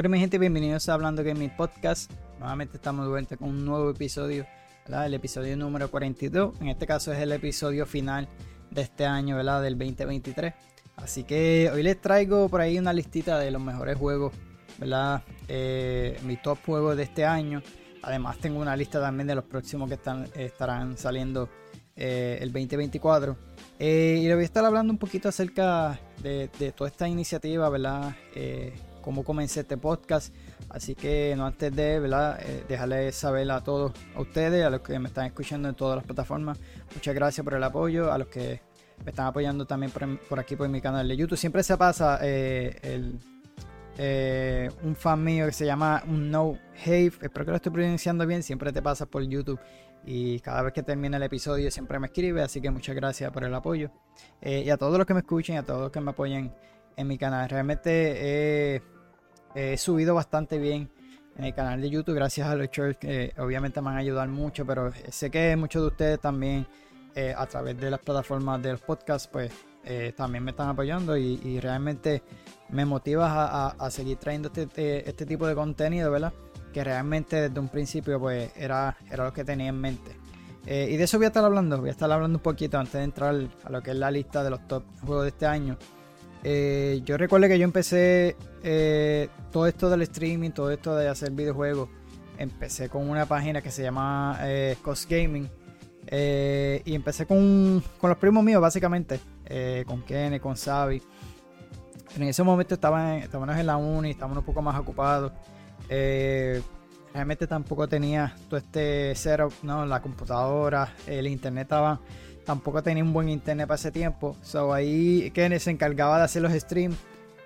Bueno, mi gente, bienvenidos a Hablando mi Podcast. Nuevamente estamos de vuelta con un nuevo episodio, ¿verdad? El episodio número 42. En este caso es el episodio final de este año, ¿verdad? Del 2023. Así que hoy les traigo por ahí una listita de los mejores juegos, ¿verdad? Eh, mi top juegos de este año. Además tengo una lista también de los próximos que están, estarán saliendo eh, el 2024. Eh, y le voy a estar hablando un poquito acerca de, de toda esta iniciativa, ¿verdad? Cómo comencé este podcast. Así que no antes de ¿verdad? Eh, dejarles saber a todos, a ustedes, a los que me están escuchando en todas las plataformas, muchas gracias por el apoyo, a los que me están apoyando también por, aquí por mi canal de YouTube. Siempre se pasa eh, eh, un fan mío que se llama No Have, espero que lo estoy pronunciando bien, siempre te pasa por YouTube y cada vez que termina el episodio siempre me escribe, así que muchas gracias por el apoyo. y a todos los que me escuchen, a todos los que me apoyen en mi canal. Realmente he subido bastante bien en el canal de YouTube gracias a los shorts que obviamente me van a ayudar mucho, pero sé que muchos de ustedes también eh, a través de las plataformas de los podcasts pues eh, también me están apoyando y, realmente me motiva a, seguir trayendo este, este, este, tipo de contenido, ¿verdad? Que realmente desde un principio pues era, era lo que tenía en mente. Eh, y de eso voy a estar hablando, voy a estar hablando un poquito antes de entrar a lo que es la lista de los top juegos de este año. Eh, yo recuerdo que yo empecé eh, todo esto del streaming, todo esto de hacer videojuegos. Empecé con una página que se llama eh, Cost Gaming. y empecé con, los primos míos, básicamente. con Kenny, con Xavi. En ese momento estábamos en la uni, estábamos un poco más ocupados. realmente tampoco tenía todo este setup, ¿no? La computadora, el internet estaba Tampoco tenía un buen internet para ese tiempo. So ahí Kenneth se encargaba de hacer los streams.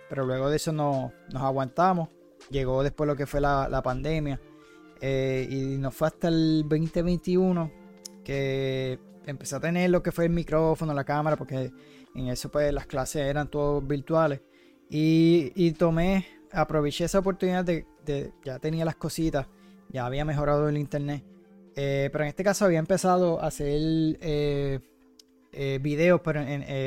Pero luego de eso no, nos aguantamos. Llegó después lo que fue la, pandemia. Eh, y nos fue hasta el 2021 que empecé a tener lo que fue el micrófono, la cámara, porque en eso pues las clases eran todos virtuales. Y, tomé, aproveché esa oportunidad de, ya tenía las cositas, ya había mejorado el internet. Eh, pero en este caso había empezado a hacer eh, eh, videos pero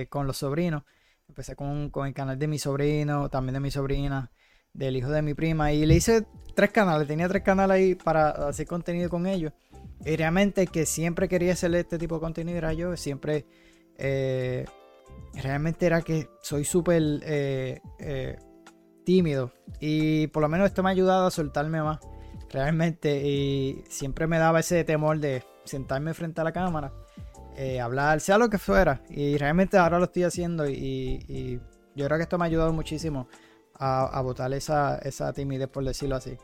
con los sobrinos. Empecé con, el canal de mi sobrino, también de mi sobrina, del hijo de mi prima. Y le hice tres canales, tenía tres canales ahí para hacer contenido con ellos. Y realmente el que siempre quería hacer este tipo de contenido era yo. Siempre, realmente era que soy súper tímido. Y por lo menos esto me ha ayudado a soltarme más realmente. Y siempre me daba ese temor de sentarme frente a la cámara, eh, hablar, sea lo que fuera. Y realmente ahora lo estoy haciendo y, yo creo que esto me ha ayudado muchísimo a, botar esa, timidez, por decirlo así.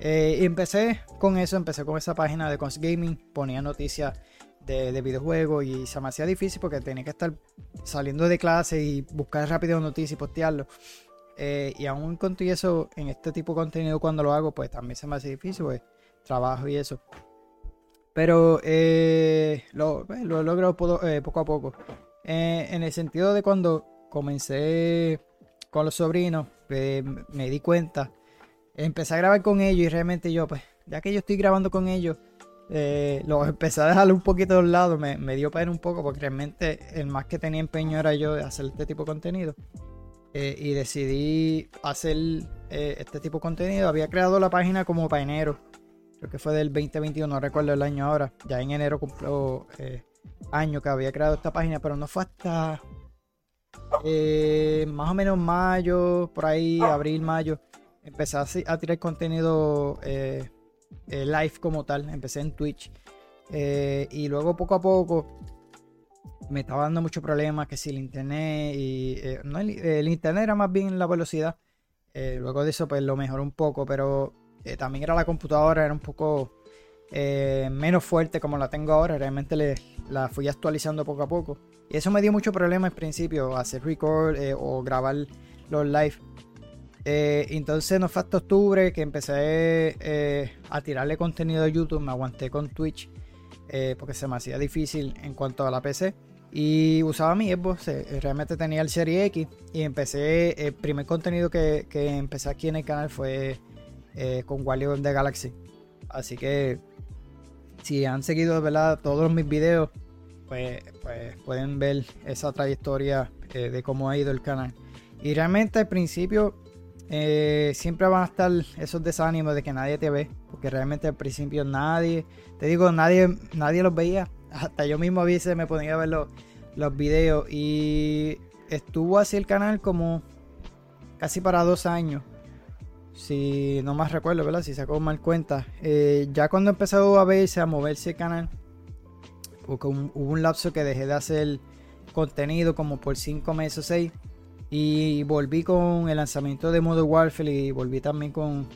Eh, y empecé con eso, empecé con esa página de Cons Gaming, ponía noticias de, de, videojuegos y se me hacía difícil porque tenía que estar saliendo de clase y buscar rápido noticias y postearlo. Eh, y aún con eso, en este tipo de contenido cuando lo hago, pues también se me hace difícil, pues trabajo y eso. Pero eh, lo, pues, lo, he logrado eh, poco a poco. en el sentido de cuando comencé con los sobrinos, me di cuenta, empecé a grabar con ellos y realmente yo, pues, ya que yo estoy grabando con ellos, los empecé a dejar un poquito de lado, me, me dio pena un poco porque realmente el más que tenía empeño era yo de hacer este tipo de contenido. Eh, y decidí hacer eh, este tipo de contenido. Había creado la página como para enero, creo que fue del 2021, no recuerdo el año ahora. Ya en enero cumplió eh, año que había creado esta página, pero no fue hasta más o menos mayo, por ahí, abril, mayo. Empecé a, tirar contenido live como tal. Empecé en Twitch. y luego poco a poco me estaba dando muchos problemas, que si el internet y... Eh, no, el, internet era más bien la velocidad. Eh, luego de eso pues lo mejoró un poco, pero eh, también era la computadora, era un poco menos fuerte como la tengo ahora. Realmente le, la fui actualizando poco a poco. Y eso me dio mucho problema en principio, hacer record o grabar los live. entonces no fue hasta octubre que empecé a tirarle contenido a YouTube, me aguanté con Twitch. porque se me hacía difícil en cuanto a la PC. Y usaba mi Xbox, eh, realmente tenía el Serie X y empecé, el primer contenido que, empecé aquí en el canal fue eh, con Guardian de Galaxy. Así que si han seguido ¿verdad? todos mis videos, pues, pues pueden ver esa trayectoria eh, de cómo ha ido el canal. Y realmente al principio eh, siempre van a estar esos desánimos de que nadie te ve, porque realmente al principio nadie, te digo, nadie, nadie los veía. Hasta yo mismo a veces me ponía a ver los videos y estuvo así el canal como casi para dos años. Si no más recuerdo, ¿verdad? Si sacó mal cuenta. Eh, ya cuando empezó a verse, a moverse el canal, hubo un, hubo un lapso que dejé de hacer contenido como por cinco meses o 6 y volví con el lanzamiento de Modern Warfare y volví también con,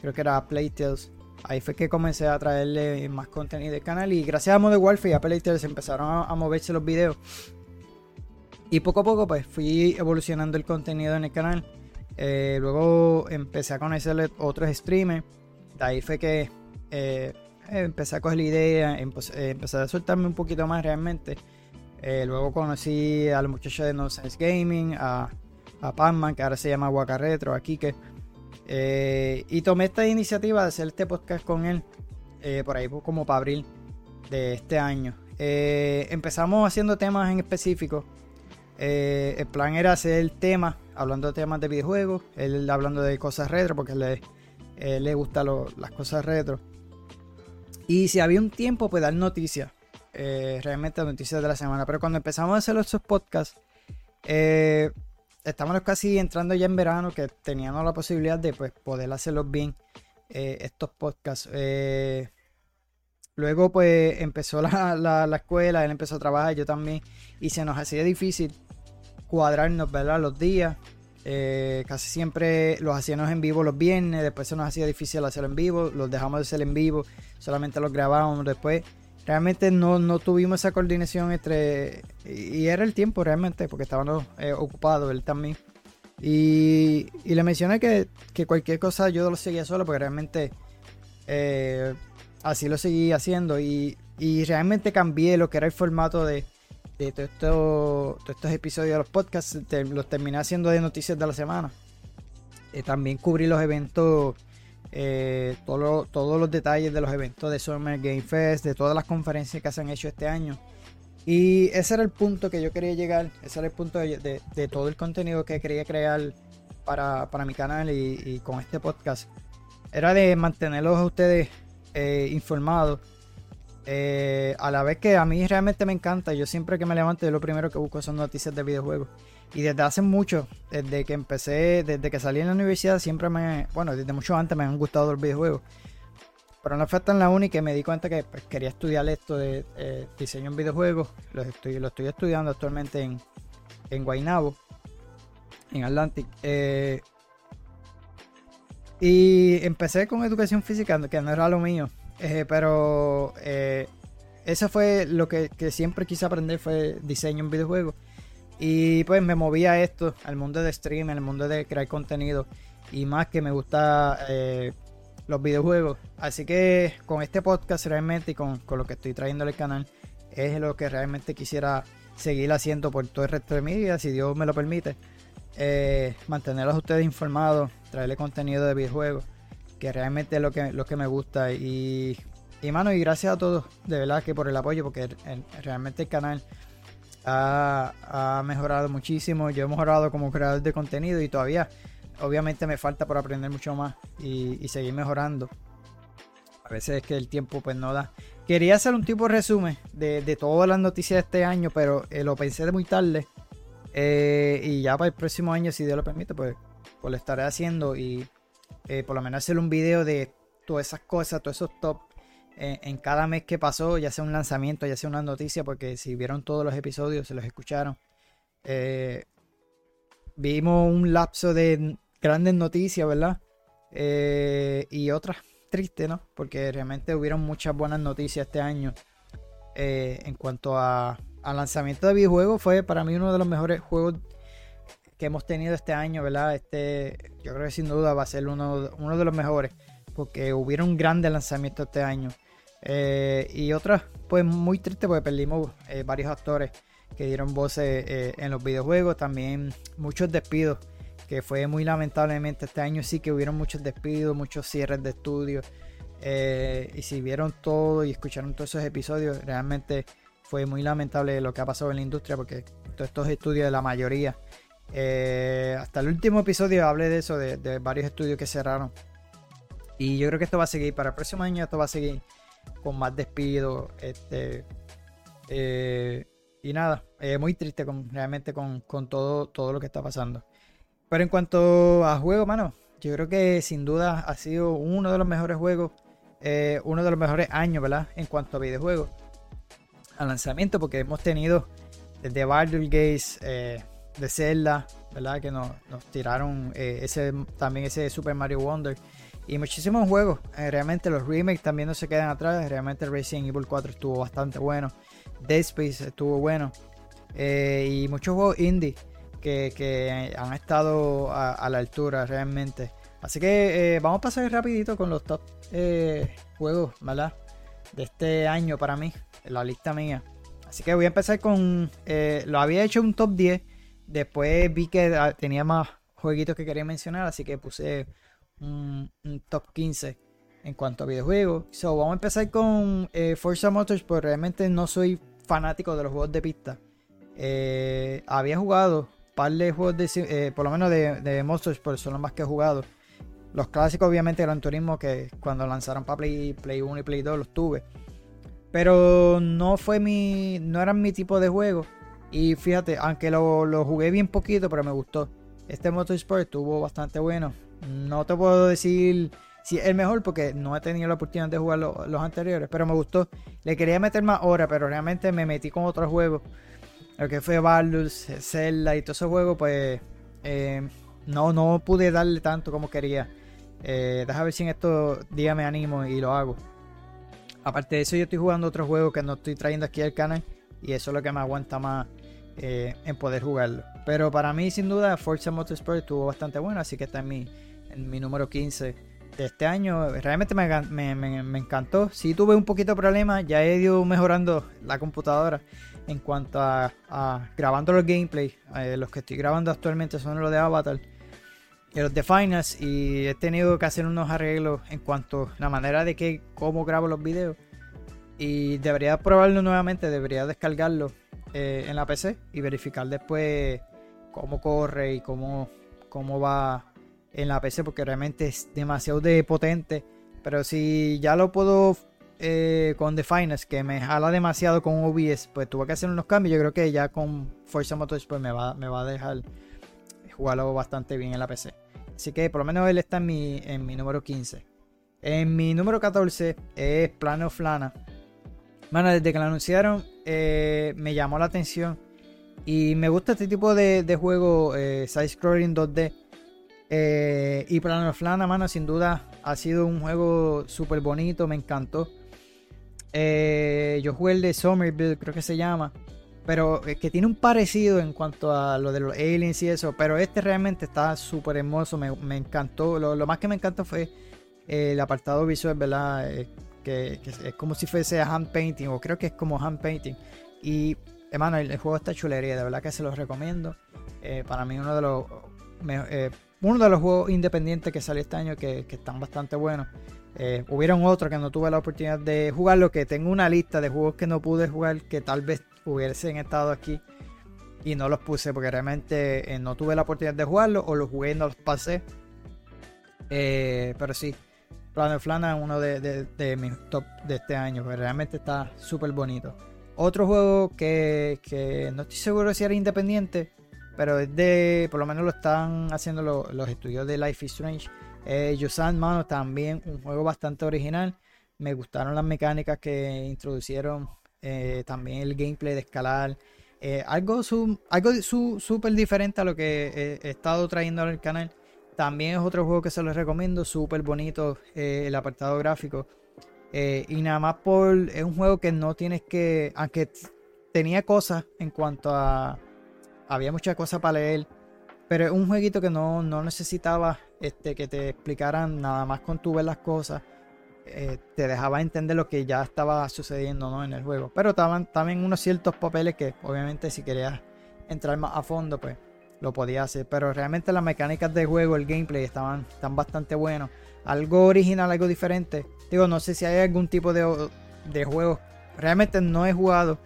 creo que era Playtales. Ahí fue que comencé a traerle más contenido al canal y gracias a Modern Warfare y a Playtales empezaron a, moverse los videos. Y poco a poco pues fui evolucionando el contenido en el canal. Eh, luego empecé a conocer otros streamers. De ahí fue que eh, empecé a coger la idea, empecé, a soltarme un poquito más realmente. Eh, luego conocí al muchacho de No Sense Gaming, a, a Panman, que ahora se llama Waka Retro, a Kike. Y tomé esta iniciativa de hacer este podcast con él, por ahí como para abril de este año. empezamos haciendo temas en específico. el plan era hacer el tema, hablando de temas de videojuegos, él hablando de cosas retro, porque le, le gustan las cosas retro. Y si había un tiempo, pues dar noticias eh, realmente noticias de la semana. Pero cuando empezamos a hacer estos podcasts, eh, estábamos casi entrando ya en verano, que teníamos la posibilidad de pues, poder hacerlos bien, eh, estos podcasts. Eh, luego pues empezó la, la, escuela, él empezó a trabajar, yo también, y se nos hacía difícil cuadrarnos, ¿verdad? Los días. casi siempre los hacíamos en vivo los viernes, después se nos hacía difícil hacerlo en vivo, los dejamos de hacer en vivo, solamente los grabábamos después realmente no, no tuvimos esa coordinación entre. Y era el tiempo realmente, porque estábamos eh, ocupados, él también. Y, y le mencioné que, cualquier cosa yo lo seguía solo, porque realmente eh, así lo seguí haciendo. Y, realmente cambié lo que era el formato de, de todos estos episodios de los podcasts. los terminé haciendo de noticias de la semana. Eh, también cubrí los eventos eh, todos los detalles de los eventos de Summer Game Fest, de todas las conferencias que se han hecho este año. Y ese era el punto que yo quería llegar, ese era el punto de, todo el contenido que quería crear para, mi canal y, con este podcast. Era de mantenerlos a ustedes eh, informados. Eh, a la vez que a mí realmente me encanta, yo siempre que me levanto, lo primero que busco son noticias de videojuegos. Y desde hace mucho, desde que empecé, desde que salí en la universidad, siempre me, bueno, desde mucho antes me han gustado los videojuegos. Pero no fue tan la única que me di cuenta que pues, quería estudiar esto de eh, diseño en videojuegos. Lo estoy, lo estoy estudiando actualmente en, en Guaynabo, en Atlantic. Eh, y empecé con educación física, que no era lo mío. Eh, pero eso fue lo que, siempre quise aprender, fue diseño en videojuegos. Y pues me moví a esto, al mundo de streaming, al mundo de crear contenido. Y más que me gusta eh, los videojuegos. Así que con este podcast realmente y con, lo que estoy trayendo al canal, es lo que realmente quisiera seguir haciendo por todo el resto de mi vida, si Dios me lo permite. Eh, mantenerlos a ustedes informados, traerle contenido de videojuegos, realmente es lo que, lo que me gusta. Y, y mano, y gracias a todos, de verdad que por el apoyo, porque realmente el canal ha, mejorado muchísimo. Yo he mejorado como creador de contenido y todavía, obviamente, me falta por aprender mucho más y, seguir mejorando. A veces es que el tiempo pues no da. Quería hacer un tipo de resumen de, todas las noticias de este año, pero eh, lo pensé de muy tarde. Eh, y ya para el próximo año, si Dios lo permite, pues, pues lo estaré haciendo. Y eh, por lo menos hacer un video de todas esas cosas, todos esos top en, cada mes que pasó, ya sea un lanzamiento, ya sea una noticia, porque si vieron todos los episodios, se los escucharon, eh, vimos un lapso de grandes noticias, ¿verdad? Eh, y otras tristes, ¿no? Porque realmente hubieron muchas buenas noticias este año. Eh, en cuanto a, lanzamiento de videojuegos, fue para mí uno de los mejores juegos que hemos tenido este año, ¿verdad? Este, yo creo que sin duda va a ser uno, uno de los mejores, porque hubieron grandes lanzamientos este año. Eh, y otras, pues muy triste porque perdimos eh, varios actores que dieron voces eh, en los videojuegos. También muchos despidos, que fue muy lamentablemente este año sí que hubieron muchos despidos, muchos cierres de estudios. y si vieron todo y escucharon todos esos episodios, realmente fue muy lamentable lo que ha pasado en la industria porque todos estos estudios de la mayoría Eh, hasta el último episodio hablé de eso, de, varios estudios que cerraron. Y yo creo que esto va a seguir. Para el próximo año esto va a seguir con más despidos. Este, eh, y nada, muy triste con, realmente con, todo, todo lo que está pasando. Pero en cuanto a juegos, mano, yo creo que sin duda ha sido uno de los mejores juegos, eh, uno de los mejores años, ¿verdad? En cuanto a videojuegos. Al lanzamiento, porque hemos tenido desde Baldur's Gates, eh, de Zelda, ¿verdad? Que nos, tiraron eh, ese, también ese Super Mario Wonder. Y muchísimos juegos. realmente los remakes también no se quedan atrás. Realmente Resident Evil 4 estuvo bastante bueno. Dead Space estuvo bueno. y muchos juegos indie que, han estado a, la altura realmente. Así que eh, vamos a pasar rapidito con los top eh, juegos, ¿verdad? De este año para mí, la lista mía. Así que voy a empezar con... Eh, lo había hecho un top 10. Después vi que ah, tenía más jueguitos que quería mencionar. Así que puse un, top 15 en cuanto a videojuegos. So, vamos a empezar con Forza Motors. Porque realmente no soy fanático de los juegos de pista. había jugado par de juegos de, eh, por lo menos de, de Motorsport son los más que he jugado. Los clásicos, obviamente, Gran Turismo, que cuando lanzaron para Play, Play 1 y Play 2 los tuve. Pero no fue mi. no eran mi tipo de juego. Y fíjate, aunque lo, jugué bien poquito, pero me gustó. Este Motorsport estuvo bastante bueno. No te puedo decir si es el mejor porque no he tenido la oportunidad de jugar los anteriores, pero me gustó. Le quería meter más horas, pero realmente me metí con otros juegos lo que fue Baldur's, Zelda y todo ese juego, pues eh, no, no pude darle tanto como quería. Eh, deja ver si en estos días me animo y lo hago. Aparte de eso, yo estoy jugando otros juegos que no estoy trayendo aquí al canal y eso es lo que me aguanta más eh, en poder jugarlo. Pero para mí, sin duda, Forza Motorsport estuvo bastante bueno, así que está en mi, mi número 15 de este año. Realmente me, me, encantó. Sí tuve un poquito de problema, ya he ido mejorando la computadora en cuanto a, grabando los gameplays. Eh, los que estoy grabando actualmente son los de Avatar y los de Finals. Y he tenido que hacer unos arreglos en cuanto a la manera de que cómo grabo los videos. Y debería probarlo nuevamente, debería descargarlo eh, en la PC y verificar después cómo corre y cómo, cómo va en la PC porque realmente es demasiado de potente. Pero si ya lo puedo eh, con The Finest, que me jala demasiado con OBS, pues tuve que hacer unos cambios. Yo creo que ya con Forza Motorsport me va, me va a dejar jugarlo bastante bien en la PC. Así que por lo menos él está en mi, en mi número 15. En mi número 14 es Plano Flana. Bueno, desde que lo anunciaron eh, me llamó la atención. Y me gusta este tipo de, de juego eh, side-scrolling 2D. y Plano Flana, mano, sin duda ha sido un juego súper bonito, me encantó. Eh, yo jugué el de Somerville, creo que se llama. Pero es que tiene un parecido en cuanto a lo de los aliens y eso. Pero este realmente está súper hermoso. Me, encantó. Lo, más que me encantó fue eh, el apartado visual, ¿verdad? Eh, que, es como si fuese hand painting. O creo que es como hand painting. Y, hermano, el, juego está chulería. De verdad que se los recomiendo. para mí uno de los... uno de los juegos independientes que salió este año que, están bastante buenos. Eh, hubieron otros que no tuve la oportunidad de jugarlo, que tengo una lista de juegos que no pude jugar que tal vez hubiesen estado aquí y no los puse porque realmente eh, no tuve la oportunidad de jugarlo o los jugué y no los pasé. Eh, pero sí, Planet Flana es uno de, mis top de este año, porque realmente está súper bonito. Otro juego que, no estoy seguro si era independiente, pero es de, por lo menos lo están haciendo los estudios de Life is Strange eh, Yusan, mano, también un juego bastante original. Me gustaron las mecánicas que introducieron, eh, también el gameplay de escalar. Eh, algo algo súper diferente a lo que he, estado trayendo al canal. También es otro juego que se los recomiendo, súper bonito el apartado gráfico. y nada más por. Es un juego que no tienes que. Aunque tenía cosas en cuanto a. Había muchas cosas para leer. Pero es un jueguito que no, no necesitaba este, que te explicaran nada más con tu ver las cosas. Eh, te dejaba entender lo que ya estaba sucediendo ¿no? en el juego. Pero estaban también unos ciertos papeles que obviamente si querías entrar más a fondo pues lo podías hacer. Pero realmente las mecánicas de juego, el gameplay estaban, están bastante buenos. Algo original, algo diferente. Digo, no sé si hay algún tipo de, de juego. Realmente no he jugado.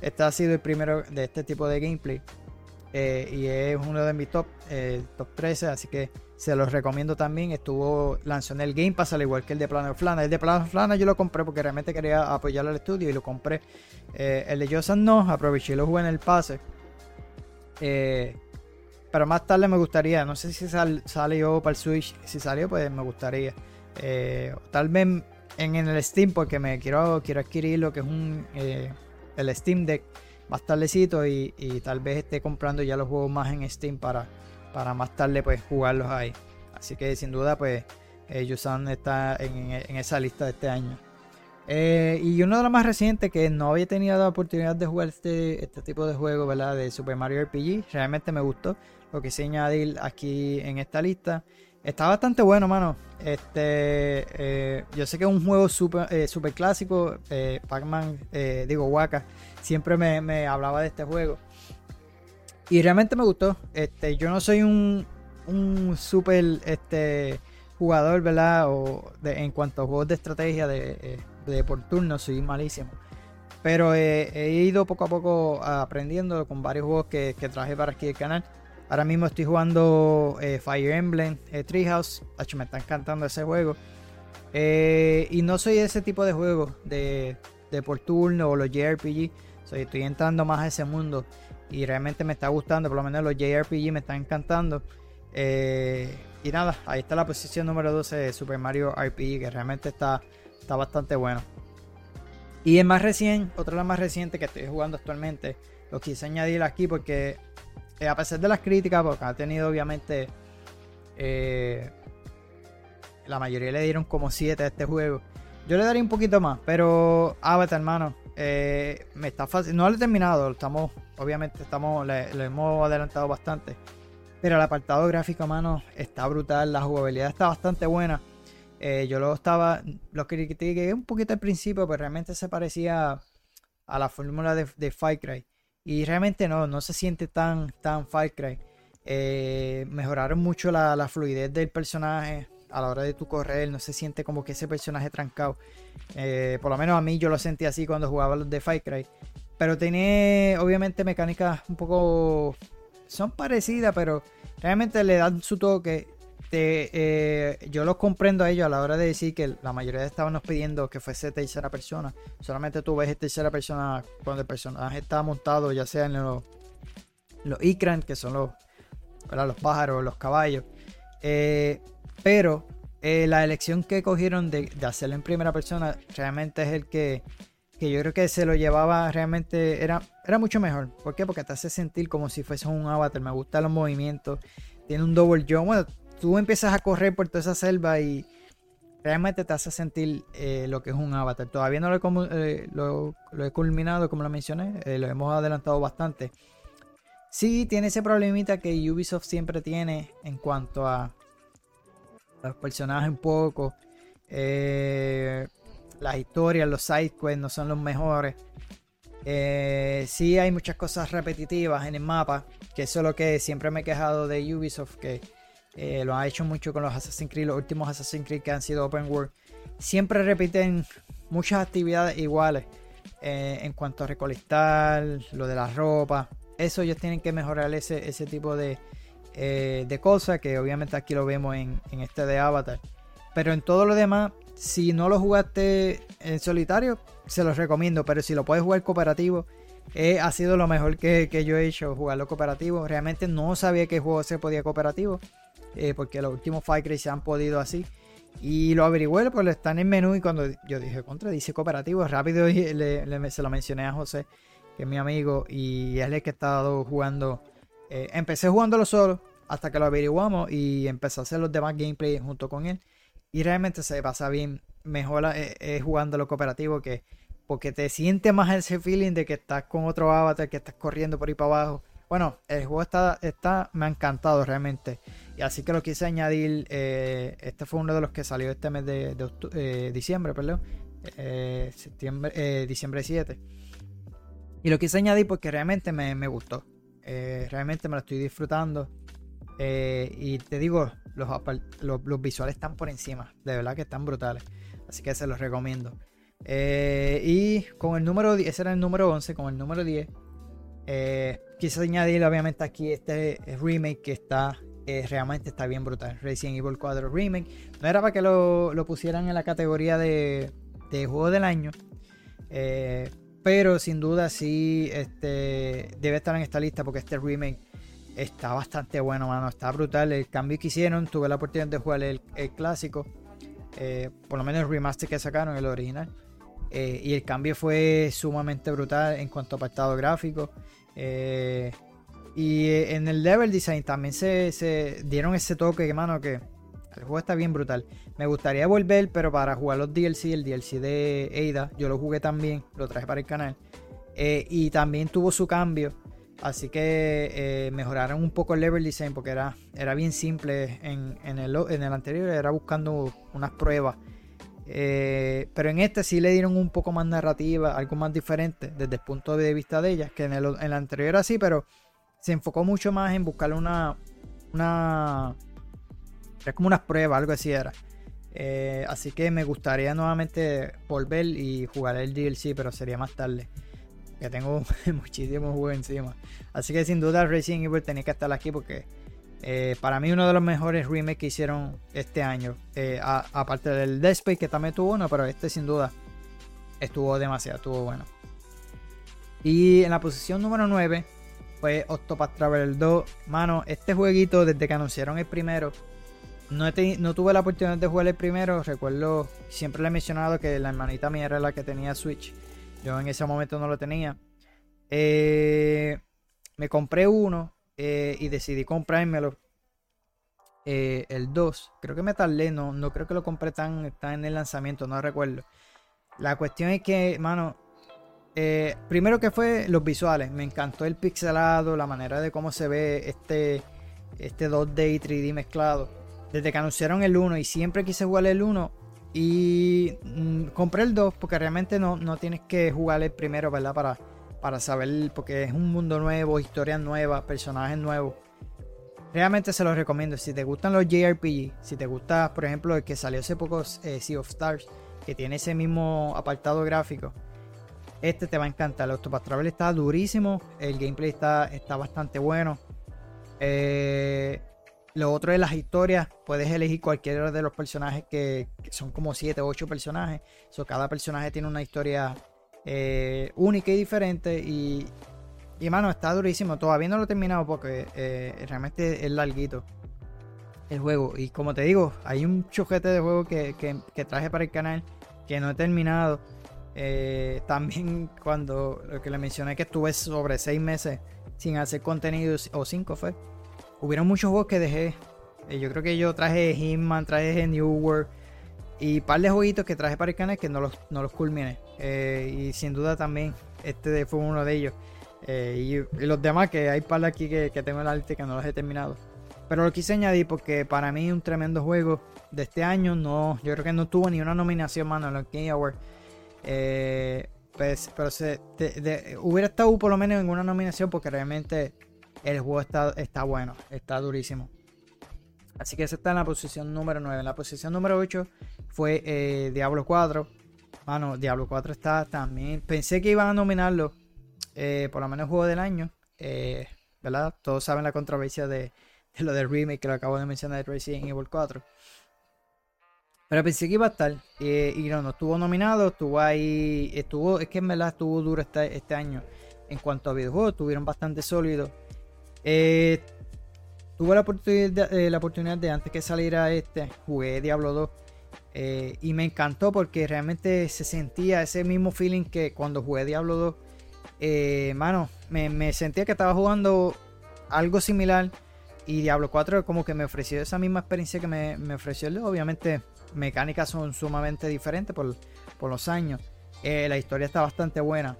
Este ha sido el primero de este tipo de gameplay. eh, y es uno de mis top, eh, top 13, así que se los recomiendo también. Estuvo lanzó en el Game Pass al igual que el de Planet of Lana. El de Planet of Lana yo lo compré porque realmente quería apoyar al estudio y lo compré. Eh, el de Josan no, aproveché y lo jugué en el pase. Pero más tarde me gustaría, no sé si sale yo para el Switch, si salió pues me gustaría. tal vez en, el Steam porque me quiero, quiero adquirir lo que es un el Steam Deck más tardecito y, tal vez esté comprando ya los juegos más en Steam para, para más tarde pues jugarlos ahí. Así que sin duda pues eh, Yusan está en, esa lista de este año. Eh, y uno de los más recientes que no había tenido la oportunidad de jugar este, este tipo de juego, ¿verdad? De Super Mario RPG. Realmente me gustó lo que se añadir aquí en esta lista. Está bastante bueno, mano. Este, eh, yo sé que es un juego super, eh, super clásico. Eh, Pac-Man, digo, Waka, siempre me, hablaba de este juego. Y realmente me gustó. Este, yo no soy un, un super este, jugador, ¿verdad? O en cuanto a juegos de estrategia de, por turno, soy malísimo. Pero he ido poco a poco aprendiendo con varios juegos que, que traje para aquí el canal. Ahora mismo estoy jugando eh, Fire Emblem eh, Treehouse. me está encantando ese juego. Eh, y no soy ese tipo de juego de, por turno o los JRPG. estoy entrando más a ese mundo y realmente me está gustando. Por lo menos los JRPG me están encantando. y nada, ahí está la posición número 12 de Super Mario RPG, que realmente está, está bastante bueno. Y el más reciente, otra de las más recientes que estoy jugando actualmente, lo quise añadir aquí porque eh, a pesar de las críticas, porque ha tenido obviamente. Eh, la mayoría le dieron como 7 a este juego. Yo le daría un poquito más, pero Avatar, hermano, eh, me está fácil. No lo he terminado, estamos, obviamente, estamos, le, hemos adelantado bastante. Pero el apartado gráfico, hermano, está brutal. La jugabilidad está bastante buena. yo lo estaba, lo critiqué un poquito al principio, pero realmente se parecía a la fórmula de, de Cry. Y realmente no, no se siente tan, tan Cry. Eh, mejoraron mucho la, fluidez del personaje a la hora de tu correr. No se siente como que ese personaje trancado. Eh, por lo menos a mí yo lo sentí así cuando jugaba los de Far Cry. Pero tiene obviamente mecánicas un poco... Son parecidas, pero realmente le dan su toque eh, yo los comprendo a ellos a la hora de decir que la mayoría estaban pidiendo que fuese tercera persona. Solamente tú ves tercera persona cuando el personaje está montado, ya sea en los, los Ikran, que son los, los pájaros, los caballos. Eh, pero eh, la elección que cogieron de, hacerlo en primera persona realmente es el que, que yo creo que se lo llevaba realmente, era, era mucho mejor. ¿Por qué? Porque te hace sentir como si fuese un avatar. Me gustan los movimientos. Tiene un double jump. Bueno, tú empiezas a correr por toda esa selva y realmente te hace sentir eh, lo que es un avatar. Todavía no lo he, eh, lo, he culminado, como lo mencioné, eh, lo hemos adelantado bastante. Sí, tiene ese problemita que Ubisoft siempre tiene en cuanto a los personajes un poco. las historias, los sidequests no son los mejores. sí hay muchas cosas repetitivas en el mapa, que eso es lo que siempre me he quejado de Ubisoft, que eh, lo ha hecho mucho con los Assassin's Creed, los últimos Assassin's Creed que han sido open world. Siempre repiten muchas actividades iguales eh, en cuanto a recolectar, lo de la ropa. Eso ellos tienen que mejorar ese, ese tipo de, eh, de cosas que obviamente aquí lo vemos en, este de Avatar. Pero en todo lo demás, si no lo jugaste en solitario, se los recomiendo. Pero si lo puedes jugar cooperativo, ha sido lo mejor que, que, yo he hecho, jugarlo cooperativo. Realmente no sabía que juego se podía cooperativo. Eh, porque los últimos Fight se han podido así. Y lo averigüé, pues está en el menú y cuando yo dije, contra, dice cooperativo, rápido le, se lo mencioné a José, que es mi amigo, y él es el que ha estado jugando. Eh, empecé jugándolo solo hasta que lo averiguamos y empecé a hacer los demás gameplay junto con él. Y realmente se pasa bien, mejor eh, jugando lo cooperativo que porque te sientes más ese feeling de que estás con otro avatar, que estás corriendo por ahí para abajo. Bueno, el juego está, está me ha encantado realmente. Y así que lo quise añadir. Eh, este fue uno de los que salió este mes de, eh, diciembre, perdón. Eh, diciembre 7. Y lo quise añadir porque realmente me, gustó. realmente me lo estoy disfrutando. y te digo, los, los, visuales están por encima. De verdad que están brutales. Así que se los recomiendo. y con el número 10, ese era el número 11. Con el número 10 Eh, quise añadir obviamente aquí este remake que está eh, realmente está bien brutal. Resident Evil 4 Remake. No era para que lo, pusieran en la categoría de, de juego del año. Eh, pero sin duda sí este, debe estar en esta lista porque este remake está bastante bueno, mano. Está brutal. El cambio que hicieron, tuve la oportunidad de jugar el, clásico. Eh, por lo menos el remaster que sacaron, el original. Y el cambio fue sumamente brutal en cuanto a apartado gráfico. Y en el level design también se, dieron ese toque, que mano, que el juego está bien brutal. Me gustaría volver, pero para jugar los DLC, el DLC de Ada, yo lo jugué también, lo traje para el canal. y también tuvo su cambio Así que eh, mejoraron un poco el level design porque era, era bien simple en, el, en el anterior, era buscando unas pruebas. Eh, pero en este sí le dieron un poco más narrativa, algo más diferente desde el punto de vista de ellas, que en el, en anterior era así, pero se enfocó mucho más en buscar una. una era como unas pruebas, algo así era. Eh, así que me gustaría nuevamente volver y jugar el DLC, pero sería más tarde que tengo muchísimos juegos encima. Así que sin duda Resident Evil tenía que estar aquí porque eh, para mí uno de los mejores remakes que hicieron este año. Eh, aparte del Dead Space que también tuvo uno, pero este sin duda estuvo demasiado, estuvo bueno. Y en la posición número 9 fue Octopath Traveler 2. Mano, este jueguito desde que anunciaron el primero, no, no, tuve la oportunidad de jugar el primero. Recuerdo, siempre le he mencionado que la hermanita mía era la que tenía Switch. Yo en ese momento no lo tenía. Eh, me compré uno eh, y decidí comprármelo. Eh, el 2. Creo que me tardé, no, no creo que lo compré tan, tan en el lanzamiento, no recuerdo. La cuestión es que, mano, primero que fue los visuales. Me encantó el pixelado, la manera de cómo se ve este, este 2D y 3D mezclado. Desde que anunciaron el 1 y siempre quise jugar el 1, y mm, compré el 2 porque realmente no, no tienes que jugar el primero, ¿verdad? Para, para saber, porque es un mundo nuevo, historias nuevas, personajes nuevos. Realmente se los recomiendo. Si te gustan los JRPG, si te gusta, por ejemplo, el que salió hace poco, eh, Sea of Stars, que tiene ese mismo apartado gráfico, este te va a encantar. El Octopath Travel está durísimo, el gameplay está, está bastante bueno. Eh, lo otro de las historias, puedes elegir cualquiera de los personajes que, son como 7 o 8 personajes. So, cada personaje tiene una historia eh, única y diferente. Y, y mano, está durísimo. Todavía no lo he terminado porque eh, realmente es larguito el juego. Y como te digo, hay un chujete de juego que, traje para el canal que no he terminado. Eh, también cuando lo que le mencioné que estuve sobre 6 meses sin hacer contenido, o 5 fue hubieron muchos juegos que dejé. Eh, yo creo que yo traje Hitman, traje New World y par de jueguitos que traje para el canal que no los, no los culminé. Eh, y sin duda también este fue uno de ellos. Y, los demás que hay par de aquí que, tengo en la lista que no los he terminado. Pero lo quise añadir porque para mí un tremendo juego de este año. No, yo creo que no tuvo ni una nominación, mano, en los Game Awards. Pues, pero se, hubiera estado por lo menos en una nominación porque realmente el juego está, está bueno, está durísimo. Así que ese está en la posición número 9. En la posición número 8 fue eh, Diablo 4. Mano, Diablo 4 está también. Pensé que iban a nominarlo eh, por lo menos juego del año. Eh, ¿Verdad? Todos saben la controversia de, lo del remake que lo acabo de mencionar de Resident Evil 4. Pero pensé que iba a estar. y no, no estuvo nominado. Estuvo ahí. Estuvo. Es que en verdad estuvo duro este, este año. En cuanto a videojuegos, estuvieron bastante sólidos. Eh, tuve la oportunidad, eh, la oportunidad de antes que saliera este, jugué Diablo 2 eh, y me encantó porque realmente se sentía ese mismo feeling que cuando jugué Diablo 2. Eh, mano, me, sentía que estaba jugando algo similar y Diablo 4 como que me ofreció esa misma experiencia que me, ofreció el 2. Obviamente mecánicas son sumamente diferentes por, los años. la historia está bastante buena.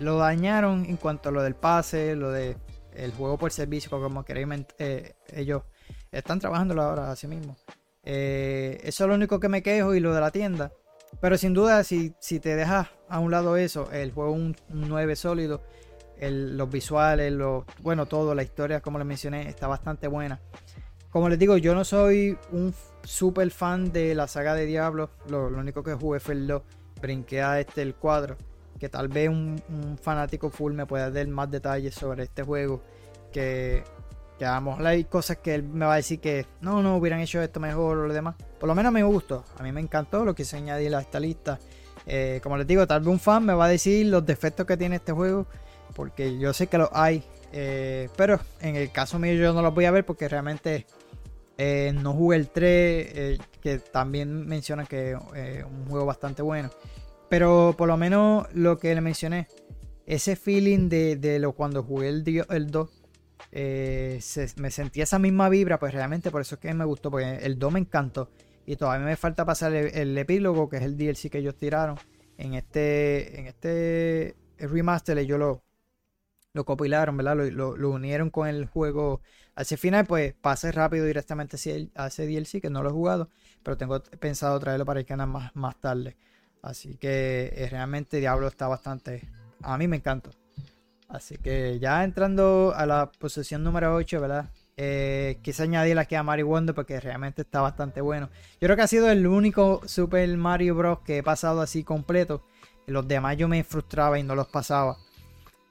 lo dañaron en cuanto a lo del pase, lo de el juego por servicio, como queréis, eh, ellos están trabajando ahora así mismo. Eh, eso es lo único que me quejo y lo de la tienda. Pero sin duda, si, si te dejas a un lado eso, el juego un, 9 sólido, los visuales, lo, bueno, todo, la historia, como les mencioné, está bastante buena. Como les digo, yo no soy un super fan de la saga de Diablo. Lo, único que jugué fue el 2. Brinqué a este el cuadro. que tal vez un, fanático full me pueda dar más detalles sobre este juego. Que, que a lo mejor hay cosas que él me va a decir que no, no hubieran hecho esto mejor o lo demás. Por lo menos me gustó. A mí me encantó lo que se añadir a esta lista. Eh, como les digo, tal vez un fan me va a decir los defectos que tiene este juego. Porque yo sé que los hay. Eh, pero en el caso mío yo no los voy a ver porque realmente eh, no jugué el 3. que también menciona que es un juego bastante bueno. Pero por lo menos lo que le mencioné, ese feeling de, lo cuando jugué el, el 2, eh, me sentí esa misma vibra, pues realmente por eso es que me gustó, porque el 2 me encantó. Y todavía me falta pasar el, epílogo, que es el DLC que ellos tiraron. En este, en este remaster ellos lo, lo compilaron, ¿verdad? Lo, lo, unieron con el juego. Hacia final, pues pase rápido directamente a ese DLC, que no lo he jugado, pero tengo pensado traerlo para el canal más, más tarde. Así que eh, realmente Diablo está bastante... A mí me encanta. Así que ya entrando a la posición número 8, ¿verdad? Eh, quise añadir aquí a Mario Wonder porque realmente está bastante bueno. Yo creo que ha sido el único Super Mario Bros. que he pasado así completo. Los demás yo me frustraba y no los pasaba.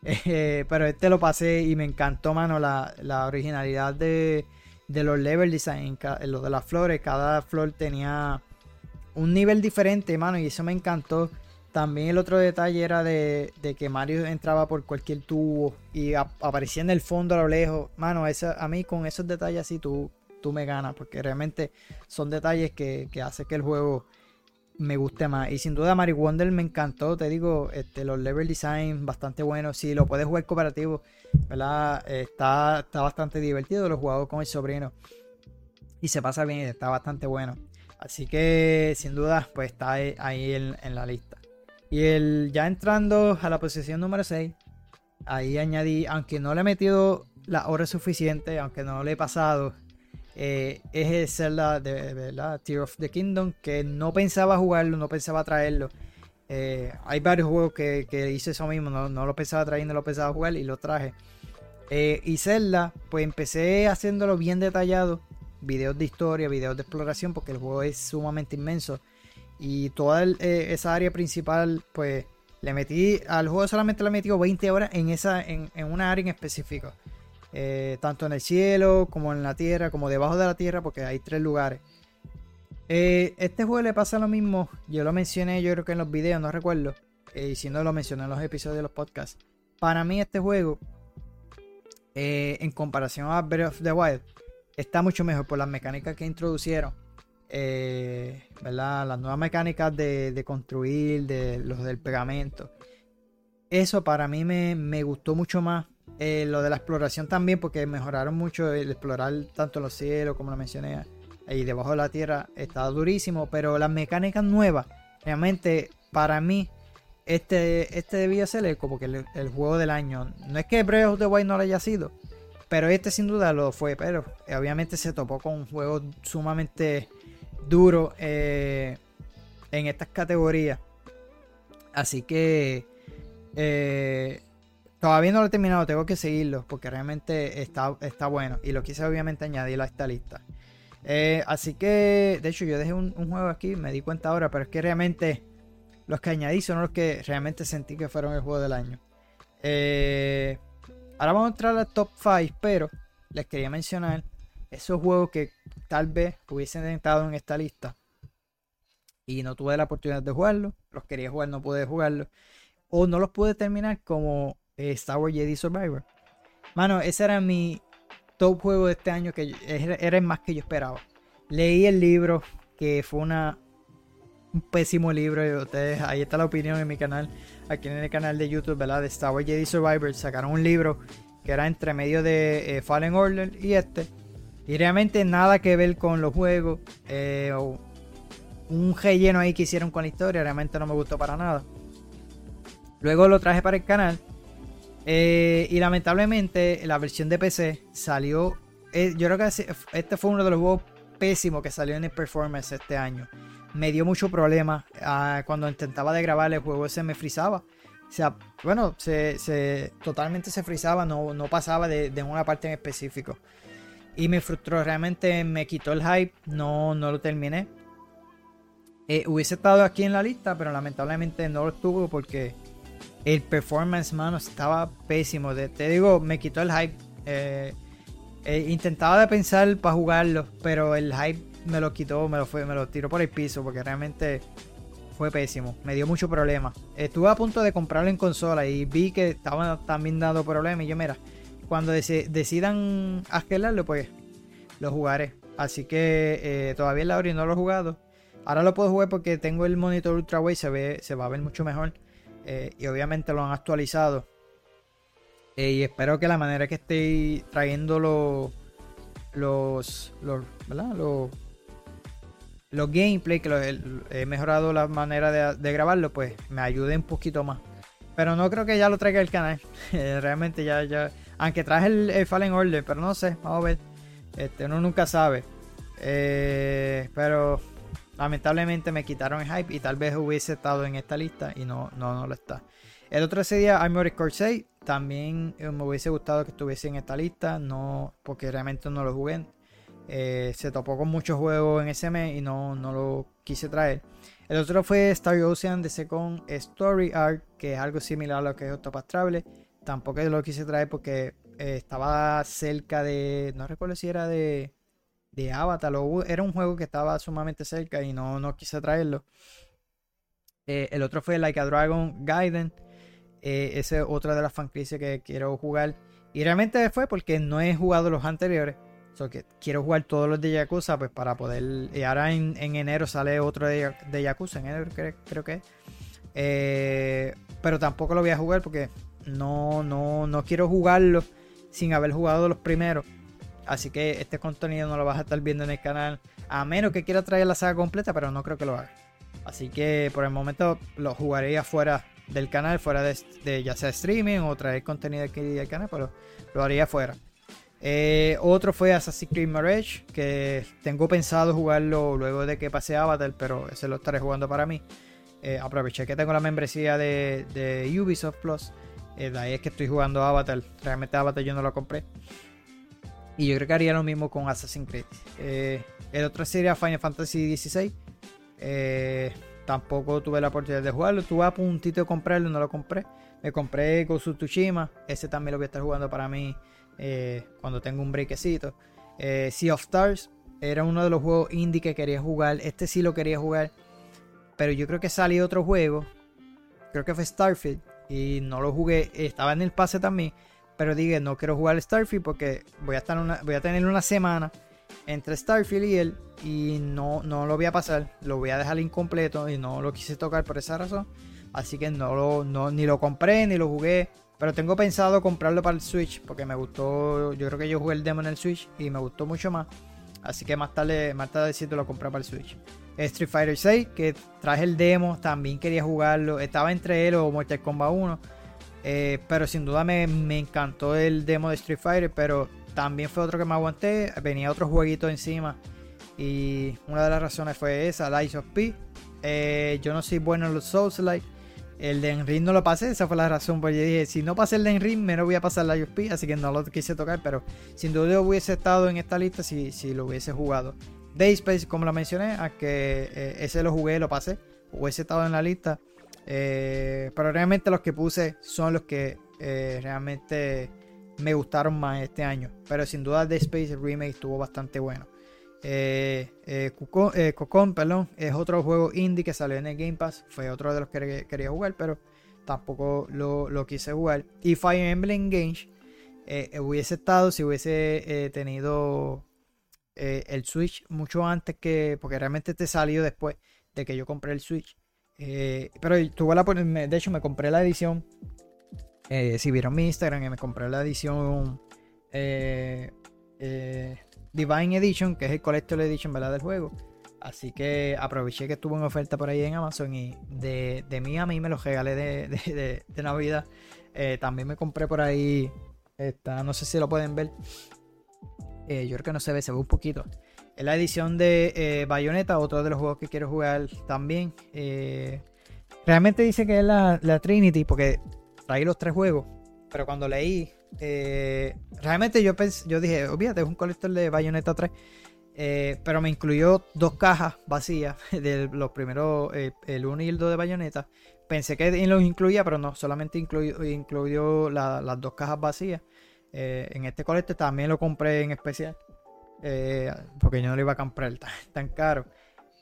Eh, pero este lo pasé y me encantó, mano, la, originalidad de, los level design. Lo de las flores, cada flor tenía un nivel diferente, mano, y eso me encantó. También el otro detalle era de, que Mario entraba por cualquier tubo y aparecía en el fondo a lo lejos. Mano, esa, a mí con esos detalles así tú, tú me ganas, porque realmente son detalles que, que hacen que el juego me guste más. Y sin duda Mario Wonder me encantó, te digo, este, los level design bastante buenos. Si lo puedes jugar cooperativo, ¿verdad? está, está bastante divertido, lo he jugado con el sobrino. Y se pasa bien, está bastante bueno. Así que sin duda, pues está ahí en, la lista. Y el, ya entrando a la posición número 6, ahí añadí, aunque no le he metido la hora suficiente, aunque no le he pasado, eh, es el Zelda de verdad, Tear of the Kingdom, que no pensaba jugarlo, no pensaba traerlo. Eh, hay varios juegos que, hice eso mismo, no, lo pensaba traer, no lo pensaba jugar y lo traje. Eh, y Zelda, pues empecé haciéndolo bien detallado videos de historia, videos de exploración, porque el juego es sumamente inmenso. Y toda esa área principal, pues le metí, al juego solamente le metido 20 horas en, esa, en, una área en específico. Eh, tanto en el cielo, como en la tierra, como debajo de la tierra, porque hay tres lugares. Eh, este juego le pasa lo mismo, yo lo mencioné yo creo que en los videos, no recuerdo. y si no lo mencioné en los episodios de los podcasts. Para mí este juego, en comparación a Breath of the Wild, está mucho mejor por las mecánicas que introducieron. Eh, ¿verdad? Las nuevas mecánicas de, construir, de los del pegamento. Eso para mí me, gustó mucho más. Eh, lo de la exploración también, porque mejoraron mucho el explorar tanto los cielos, como lo mencioné, ahí debajo de la tierra, está durísimo. Pero las mecánicas nuevas, realmente para mí, este, este debía ser el, como que el, juego del año. No es que Breath of the Wild no lo haya sido, pero este sin duda lo fue, pero obviamente se topó con un juego sumamente duro eh, en estas categorías. Así que eh, todavía no lo he terminado, tengo que seguirlo porque realmente está, está bueno y lo quise obviamente añadir a esta lista. Eh, así que, de hecho, yo dejé un, juego aquí, me di cuenta ahora, pero es que realmente los que añadí son los que realmente sentí que fueron el juego del año. Eh, Ahora vamos a entrar al top 5, pero les quería mencionar esos juegos que tal vez hubiesen entrado en esta lista y no tuve la oportunidad de jugarlos, los quería jugar, no pude jugarlos, o no los pude terminar como eh, Star Wars Jedi Survivor. Mano, ese era mi top juego de este año, que era, el más que yo esperaba. Leí el libro, que fue una, un pésimo libro, y ustedes, ahí está la opinión en mi canal aquí en el canal de YouTube, ¿verdad? De Star Wars Jedi Survivor, sacaron un libro que era entre medio de eh, Fallen Order y este. Y realmente nada que ver con los juegos. Eh, un relleno ahí que hicieron con la historia. Realmente no me gustó para nada. Luego lo traje para el canal. Eh, y lamentablemente la versión de PC salió. yo creo que este fue uno de los juegos pésimos que salió en el performance este año me dio mucho problema. Ah, cuando intentaba de grabar el juego se me frizaba. O sea, bueno, se, totalmente se frizaba, no, no pasaba de, una parte en específico. Y me frustró, realmente me quitó el hype, no, no lo terminé. Eh, hubiese estado aquí en la lista, pero lamentablemente no lo estuvo porque el performance, mano, estaba pésimo. te digo, me quitó el hype. Eh, eh, intentaba de pensar para jugarlo, pero el hype me lo quitó, me lo, fue, me lo tiró por el piso porque realmente fue pésimo. Me dio mucho problema. Estuve a punto de comprarlo en consola y vi que estaban también dando problemas. Y yo, mira, cuando decidan asquelarlo, pues lo jugaré. Así que eh, todavía el Lauri no lo he jugado. Ahora lo puedo jugar porque tengo el monitor ultra wide, se, ve, se va a ver mucho mejor. Eh, y obviamente lo han actualizado. Eh, y espero que la manera que esté trayendo los, los, ¿verdad? los, los gameplay, que he mejorado la manera de, grabarlo, pues me ayude un poquito más. Pero no creo que ya lo traiga el canal. Realmente ya, ya. Aunque traje el, Fallen Order, pero no sé, vamos a ver. Este, uno nunca sabe. Eh, pero lamentablemente me quitaron el hype y tal vez hubiese estado en esta lista y no, no, no lo está. El otro ese día Armored Core 6 también me hubiese gustado que estuviese en esta lista, no porque realmente no lo jugué. Eh, se topó con muchos juegos en ese mes y no, no lo quise traer. El otro fue Star Ocean de Second Story Arc, que es algo similar a lo que es Octopath Traveler. Tampoco lo quise traer porque eh, estaba cerca de. No recuerdo si era de. De Avatar. era un juego que estaba sumamente cerca y no, no quise traerlo. Eh, el otro fue Like a Dragon Gaiden. ese es otra de las franquicias que quiero jugar. Y realmente fue porque no he jugado los anteriores que quiero jugar todos los de Yakuza, pues para poder. Y ahora en, enero sale otro de, de Yakuza, en enero creo, que eh, pero tampoco lo voy a jugar porque no, no, no quiero jugarlo sin haber jugado los primeros. Así que este contenido no lo vas a estar viendo en el canal. A menos que quiera traer la saga completa, pero no creo que lo haga. Así que por el momento lo jugaré afuera del canal, fuera de, ya sea streaming o traer contenido aquí del canal, pero lo haría afuera. Eh, otro fue Assassin's Creed Mirage, que tengo pensado jugarlo luego de que pase Avatar, pero ese lo estaré jugando para mí. Eh, aproveché que tengo la membresía de, Ubisoft Plus. Eh, de ahí es que estoy jugando Avatar. Realmente Avatar yo no lo compré. Y yo creo que haría lo mismo con Assassin's Creed. el otro sería Final Fantasy XVI. tampoco tuve la oportunidad de jugarlo. Tuve a puntito de comprarlo, no lo compré. Me compré Ghost. Ese también lo voy a estar jugando para mí eh, cuando tengo un breakcito. Eh, sea of Stars era uno de los juegos indie que quería jugar. Este sí lo quería jugar. Pero yo creo que salió otro juego. Creo que fue Starfield. Y no lo jugué. Estaba en el pase también. Pero dije, no quiero jugar Starfield porque voy a, estar una, voy a tener una semana entre Starfield y él. Y no, no lo voy a pasar. Lo voy a dejar incompleto. Y no lo quise tocar por esa razón. Así que no lo, no, ni lo compré ni lo jugué. Pero tengo pensado comprarlo para el Switch porque me gustó. Yo creo que yo jugué el demo en el Switch y me gustó mucho más. Así que más tarde, más tarde sí te lo compré para el Switch. Street Fighter 6, que traje el demo, también quería jugarlo. Estaba entre él o Mortal Kombat 1. Eh, pero sin duda me, encantó el demo de Street Fighter. Pero también fue otro que me aguanté. Venía otro jueguito encima. Y una de las razones fue esa, Lies of P. Eh, yo no soy bueno en los Souls-like. El de Enring no lo pasé, esa fue la razón. Porque yo dije, si no pasé el de Enring, menos voy a pasar la USP, así que no lo quise tocar. Pero sin duda hubiese estado en esta lista si, si lo hubiese jugado. Dayspace, como lo mencioné, a que eh, ese lo jugué, lo pasé, hubiese estado en la lista. Eh, pero realmente los que puse son los que eh, realmente me gustaron más este año. Pero sin duda Dayspace Remake estuvo bastante bueno. Eh, eh, perdón, es otro juego indie que salió en el Game Pass. Fue otro de los que quería jugar, pero tampoco lo, quise jugar. Y Fire Emblem Engage hubiese estado si hubiese tenido el Switch mucho antes que. Porque realmente te salió después de que yo compré el Switch. Pero tuve la. De hecho, me compré la edición. si vieron mi Instagram, me compré la edición. Eh, Divine Edition, que es el Collector Edition ¿verdad? del juego. Así que aproveché que estuvo en oferta por ahí en Amazon y de, mí a mí me lo regalé de, Navidad. Eh, también me compré por ahí, esta, no sé si lo pueden ver. Eh, yo creo que no se ve, se ve un poquito. Es la edición de eh, Bayonetta, otro de los juegos que quiero jugar también. realmente dice que es la, Trinity porque trae los tres juegos. Pero cuando leí eh, realmente yo pensé, yo dije, olvídate, es un colector de Bayonetta 3. Eh, pero me incluyó dos cajas vacías de los primeros, eh, el 1 y el 2 de bayoneta. Pensé que los incluía, pero no, solamente incluyó, las dos cajas vacías. Eh, en este colecte también lo compré en especial. Porque yo no lo iba a comprar tan, caro.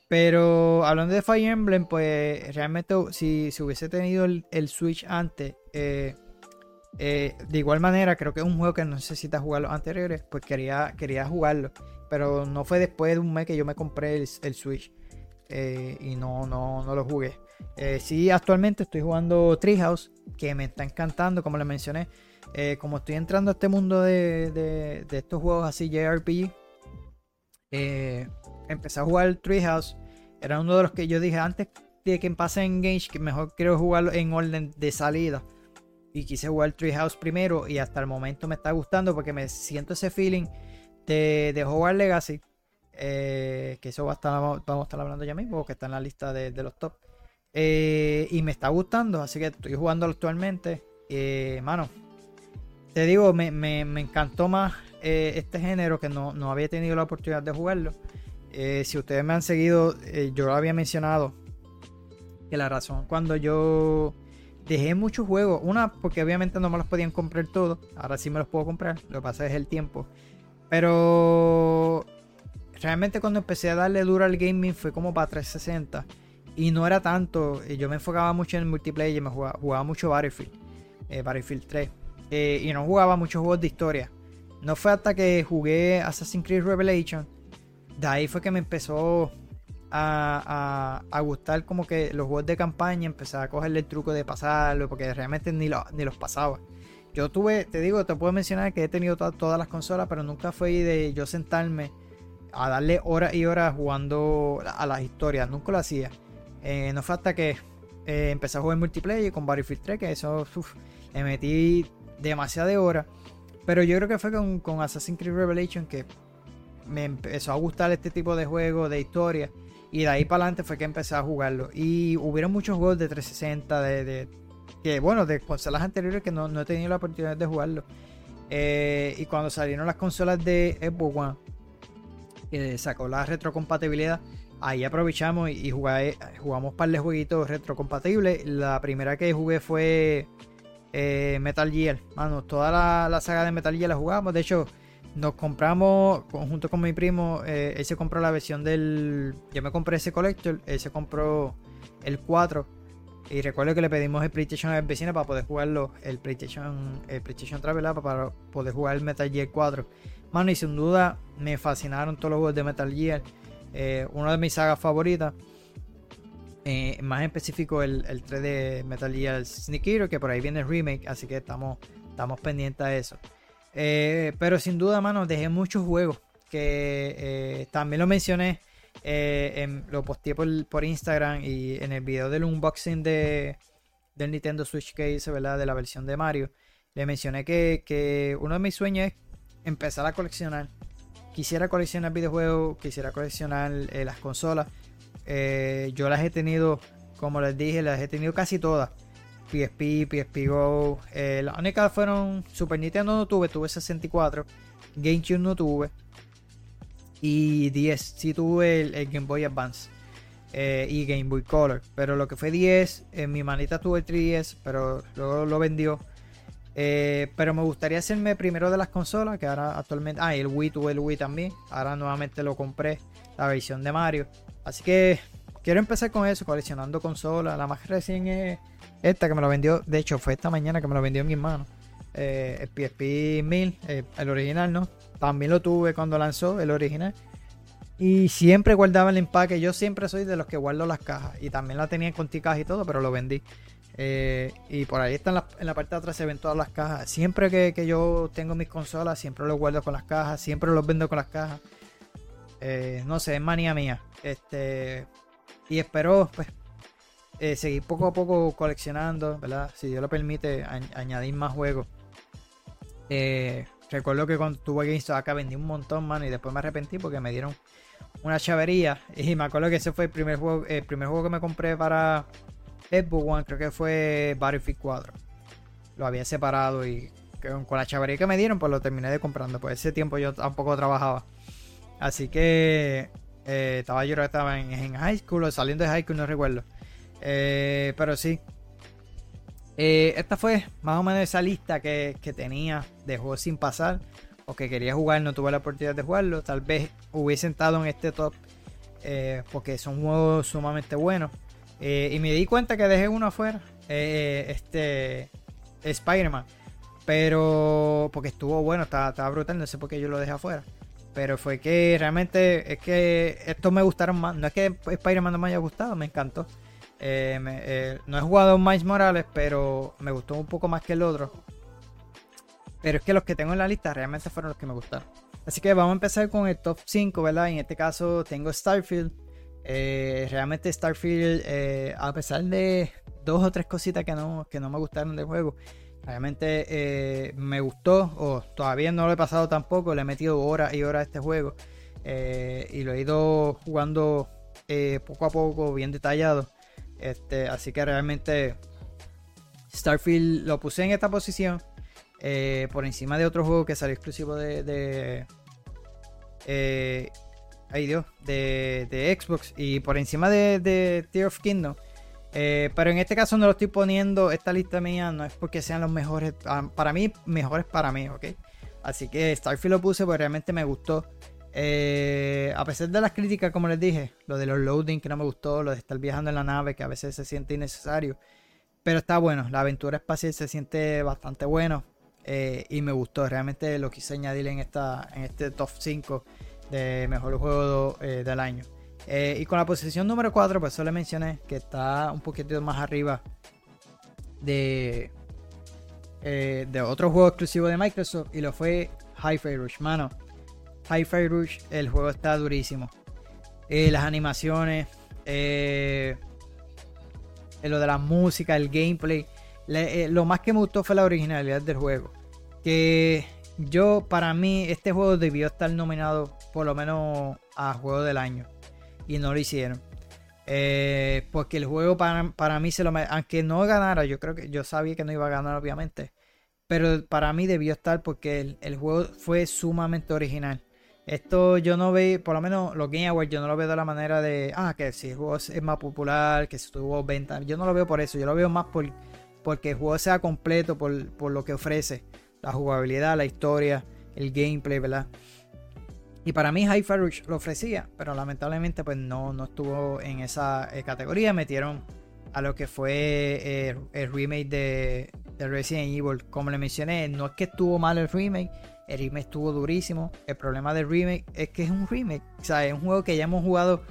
Pero hablando de Fire Emblem, pues realmente si, si hubiese tenido el, Switch antes, de igual manera creo que es un juego que no necesita jugar los anteriores, pues quería, quería jugarlo. Pero no fue después de un mes que yo me compré el, Switch. Eh, y no, no, no lo jugué. Eh, sí, actualmente estoy jugando Treehouse, que me está encantando, como les mencioné. Eh, como estoy entrando a este mundo de, estos juegos así JRPG, empecé a jugar Treehouse. Era uno de los que yo dije antes de que pase en Gage, que mejor quiero jugarlo en orden de salida. Y quise jugar Treehouse primero y hasta el momento me está gustando porque me siento ese feeling de, de Hogwarts Legacy, eh, que eso va a estar, vamos a estar hablando ya mismo, que está en la lista de, los top. Eh, y me está gustando, así que estoy jugando actualmente. Eh, mano, te digo, me, encantó más este género que no, había tenido la oportunidad de jugarlo. si ustedes me han seguido, yo lo había mencionado. Que la razón cuando yo dejé muchos juegos, una porque obviamente no me los podían comprar todos, ahora sí me los puedo comprar, lo que pasa es el tiempo. Pero realmente cuando empecé a darle duro al gaming fue como para 360. Y no era tanto. Yo me enfocaba mucho en el multiplayer. Me jugaba, mucho Battlefield. Eh, Battlefield 3. Eh, y no jugaba muchos juegos de historia. No fue hasta que jugué Assassin's Creed Revelation. De ahí fue que me empezó a, gustar como que los juegos de campaña. Empecé a cogerle el truco de pasarlo. Porque realmente ni, ni los pasaba. Yo tuve, te digo, te puedo mencionar que he tenido todas las consolas, pero nunca fue de yo sentarme a darle horas y horas jugando a las historias. Nunca lo hacía. Eh, no fue hasta que eh, empecé a jugar multiplayer con Battlefield 3, que eso uf, metí demasiada horas. Pero yo creo que fue con, con, Assassin's Creed Revelation que me empezó a gustar este tipo de juegos, de historia. Y de ahí para adelante fue que empecé a jugarlo. Y hubieron muchos juegos de 360, de que bueno, de consolas anteriores que no, he tenido la oportunidad de jugarlo. Eh, y cuando salieron las consolas de Xbox One, que sacó la retrocompatibilidad, ahí aprovechamos y, jugamos un par de jueguitos retrocompatibles. La primera que jugué fue eh, Metal Gear. Mano, toda la, saga de Metal Gear la jugamos. De hecho, nos compramos junto con mi primo. Eh, él se compró la versión del. Yo me compré ese Collector. Él se compró el 4 y recuerdo que le pedimos el PlayStation al vecino para poder jugarlo, el PlayStation, el PlayStation Travel para poder jugar el Metal Gear 4. Mano, y sin duda me fascinaron todos los juegos de Metal Gear. Eh, una de mis sagas favoritas. Eh, más en específico el, 3 de Metal Gear Sneak Hero, que por ahí viene el remake, así que estamos, estamos pendientes a eso. Eh, pero sin duda, mano, dejé muchos juegos que también lo mencioné eh, lo posteé por, Instagram y en el video del unboxing de, del Nintendo Switch que hice, ¿verdad? De la versión de Mario. Le mencioné que, uno de mis sueños es empezar a coleccionar. Quisiera coleccionar videojuegos, quisiera coleccionar eh, las consolas. Eh, yo las he tenido, como les dije, las he tenido casi todas. PSP, PSP Go. las únicas fueron Super Nintendo no tuve, tuve 64. GameCube no tuve. Y 10, sí tuve el, Game Boy Advance eh, y Game Boy Color. Pero lo que fue 10, en mi manita tuve el 3DS, pero luego lo vendió. Eh, pero me gustaría hacerme primero de las consolas, que ahora actualmente... Ah, el Wii tuve el Wii también. Ahora nuevamente lo compré, la versión de Mario. Así que quiero empezar con eso, coleccionando consolas. La más recién es esta que me lo vendió. De hecho, fue esta mañana que me lo vendió mi hermano. Eh, el PSP 1000, el original, ¿no? También lo tuve cuando lanzó el original. Y siempre guardaba el empaque. Yo siempre soy de los que guardo las cajas. Y también la tenía con cajas y todo, pero lo vendí. Eh, y por ahí está en la, parte de atrás se ven todas las cajas. Siempre que, yo tengo mis consolas, siempre los guardo con las cajas. Siempre los vendo con las cajas. Eh, no sé, es manía mía. Este. Y espero, pues, eh, seguir poco a poco coleccionando, ¿verdad? Si Dios lo permite, añadir más juegos. Eh, Recuerdo que cuando tuve GameStop acá vendí un montón, mano, y después me arrepentí porque me dieron una chavería. Y me acuerdo que ese fue el primer juego, el primer juego que me compré para Xbox One, creo que fue Battlefield 4. Lo había separado y con la chavería que me dieron, pues lo terminé de comprando. Pues ese tiempo yo tampoco trabajaba. Así que eh, estaba yo estaba en, high school o saliendo de high school, no recuerdo. Eh, pero sí. Eh, esta fue más o menos esa lista que, que, tenía de juegos sin pasar. O que quería jugar, no tuve la oportunidad de jugarlo. Tal vez hubiese estado en este top. porque son juegos sumamente buenos. y me di cuenta que dejé uno afuera. este. Spider-Man. Pero. Porque estuvo bueno, estaba, estaba brutal. No sé por qué yo lo dejé afuera. Pero fue que realmente es que estos me gustaron más. No es que Spider-Man no me haya gustado, me encantó. Eh, eh, no he jugado Miles Morales, pero me gustó un poco más que el otro. Pero es que los que tengo en la lista realmente fueron los que me gustaron. Así que vamos a empezar con el top 5, ¿verdad? En este caso tengo Starfield. Eh, realmente Starfield, a pesar de dos o tres cositas que no, que no me gustaron del juego, Realmente eh, me gustó, o todavía no lo he pasado tampoco, le he metido horas y horas a este juego eh, y lo he ido jugando eh, poco a poco, bien detallado. Este, así que realmente Starfield lo puse en esta posición por encima de otro juego que salió exclusivo de, de Dios, de, de, Xbox y por encima de, de Tear of Kingdom. Eh, pero en este caso no lo estoy poniendo, esta lista mía no es porque sean los mejores, ah, para mí, mejores para mí, ¿ok? Así que Starfield lo puse porque realmente me gustó. Eh, a pesar de las críticas, como les dije, lo de los loading que no me gustó, lo de estar viajando en la nave que a veces se siente innecesario. Pero está bueno, la aventura espacial se siente bastante bueno eh, y me gustó. Realmente lo quise añadir en, esta, en este top 5 de mejor juego del año. Eh, y con la posición número 4, pues solo mencioné que está un poquito más arriba de, eh, de otro juego exclusivo de Microsoft y lo fue Hi-Fi Rush. Mano, Hi-Fi Rush, el juego está durísimo. Eh, las animaciones, lo de la música, el gameplay. lo más que me gustó fue la originalidad del juego. Que yo, para mí, este juego debió estar nominado por lo menos a Juego del Año y no lo hicieron. Eh, porque el juego para, mí se lo aunque no ganara, yo creo que yo sabía que no iba a ganar obviamente, pero para mí debió estar porque el, juego fue sumamente original. Esto yo no veo, por lo menos los Game Awards, yo no lo veo de la manera de, ah, que si el juego es más popular, que se tuvo venta, yo no lo veo por eso, yo lo veo más por, porque el juego sea completo, por, por lo que ofrece, la jugabilidad, la historia, el gameplay, ¿verdad? Y para mí Hi-Fi Rush lo ofrecía, pero lamentablemente pues no, no estuvo en esa eh, categoría. Metieron a lo que fue eh, el remake de, Resident Evil. Como le mencioné, no es que estuvo mal el remake, el remake estuvo durísimo. El problema del remake es que es un remake. O sea, es un juego que ya hemos jugado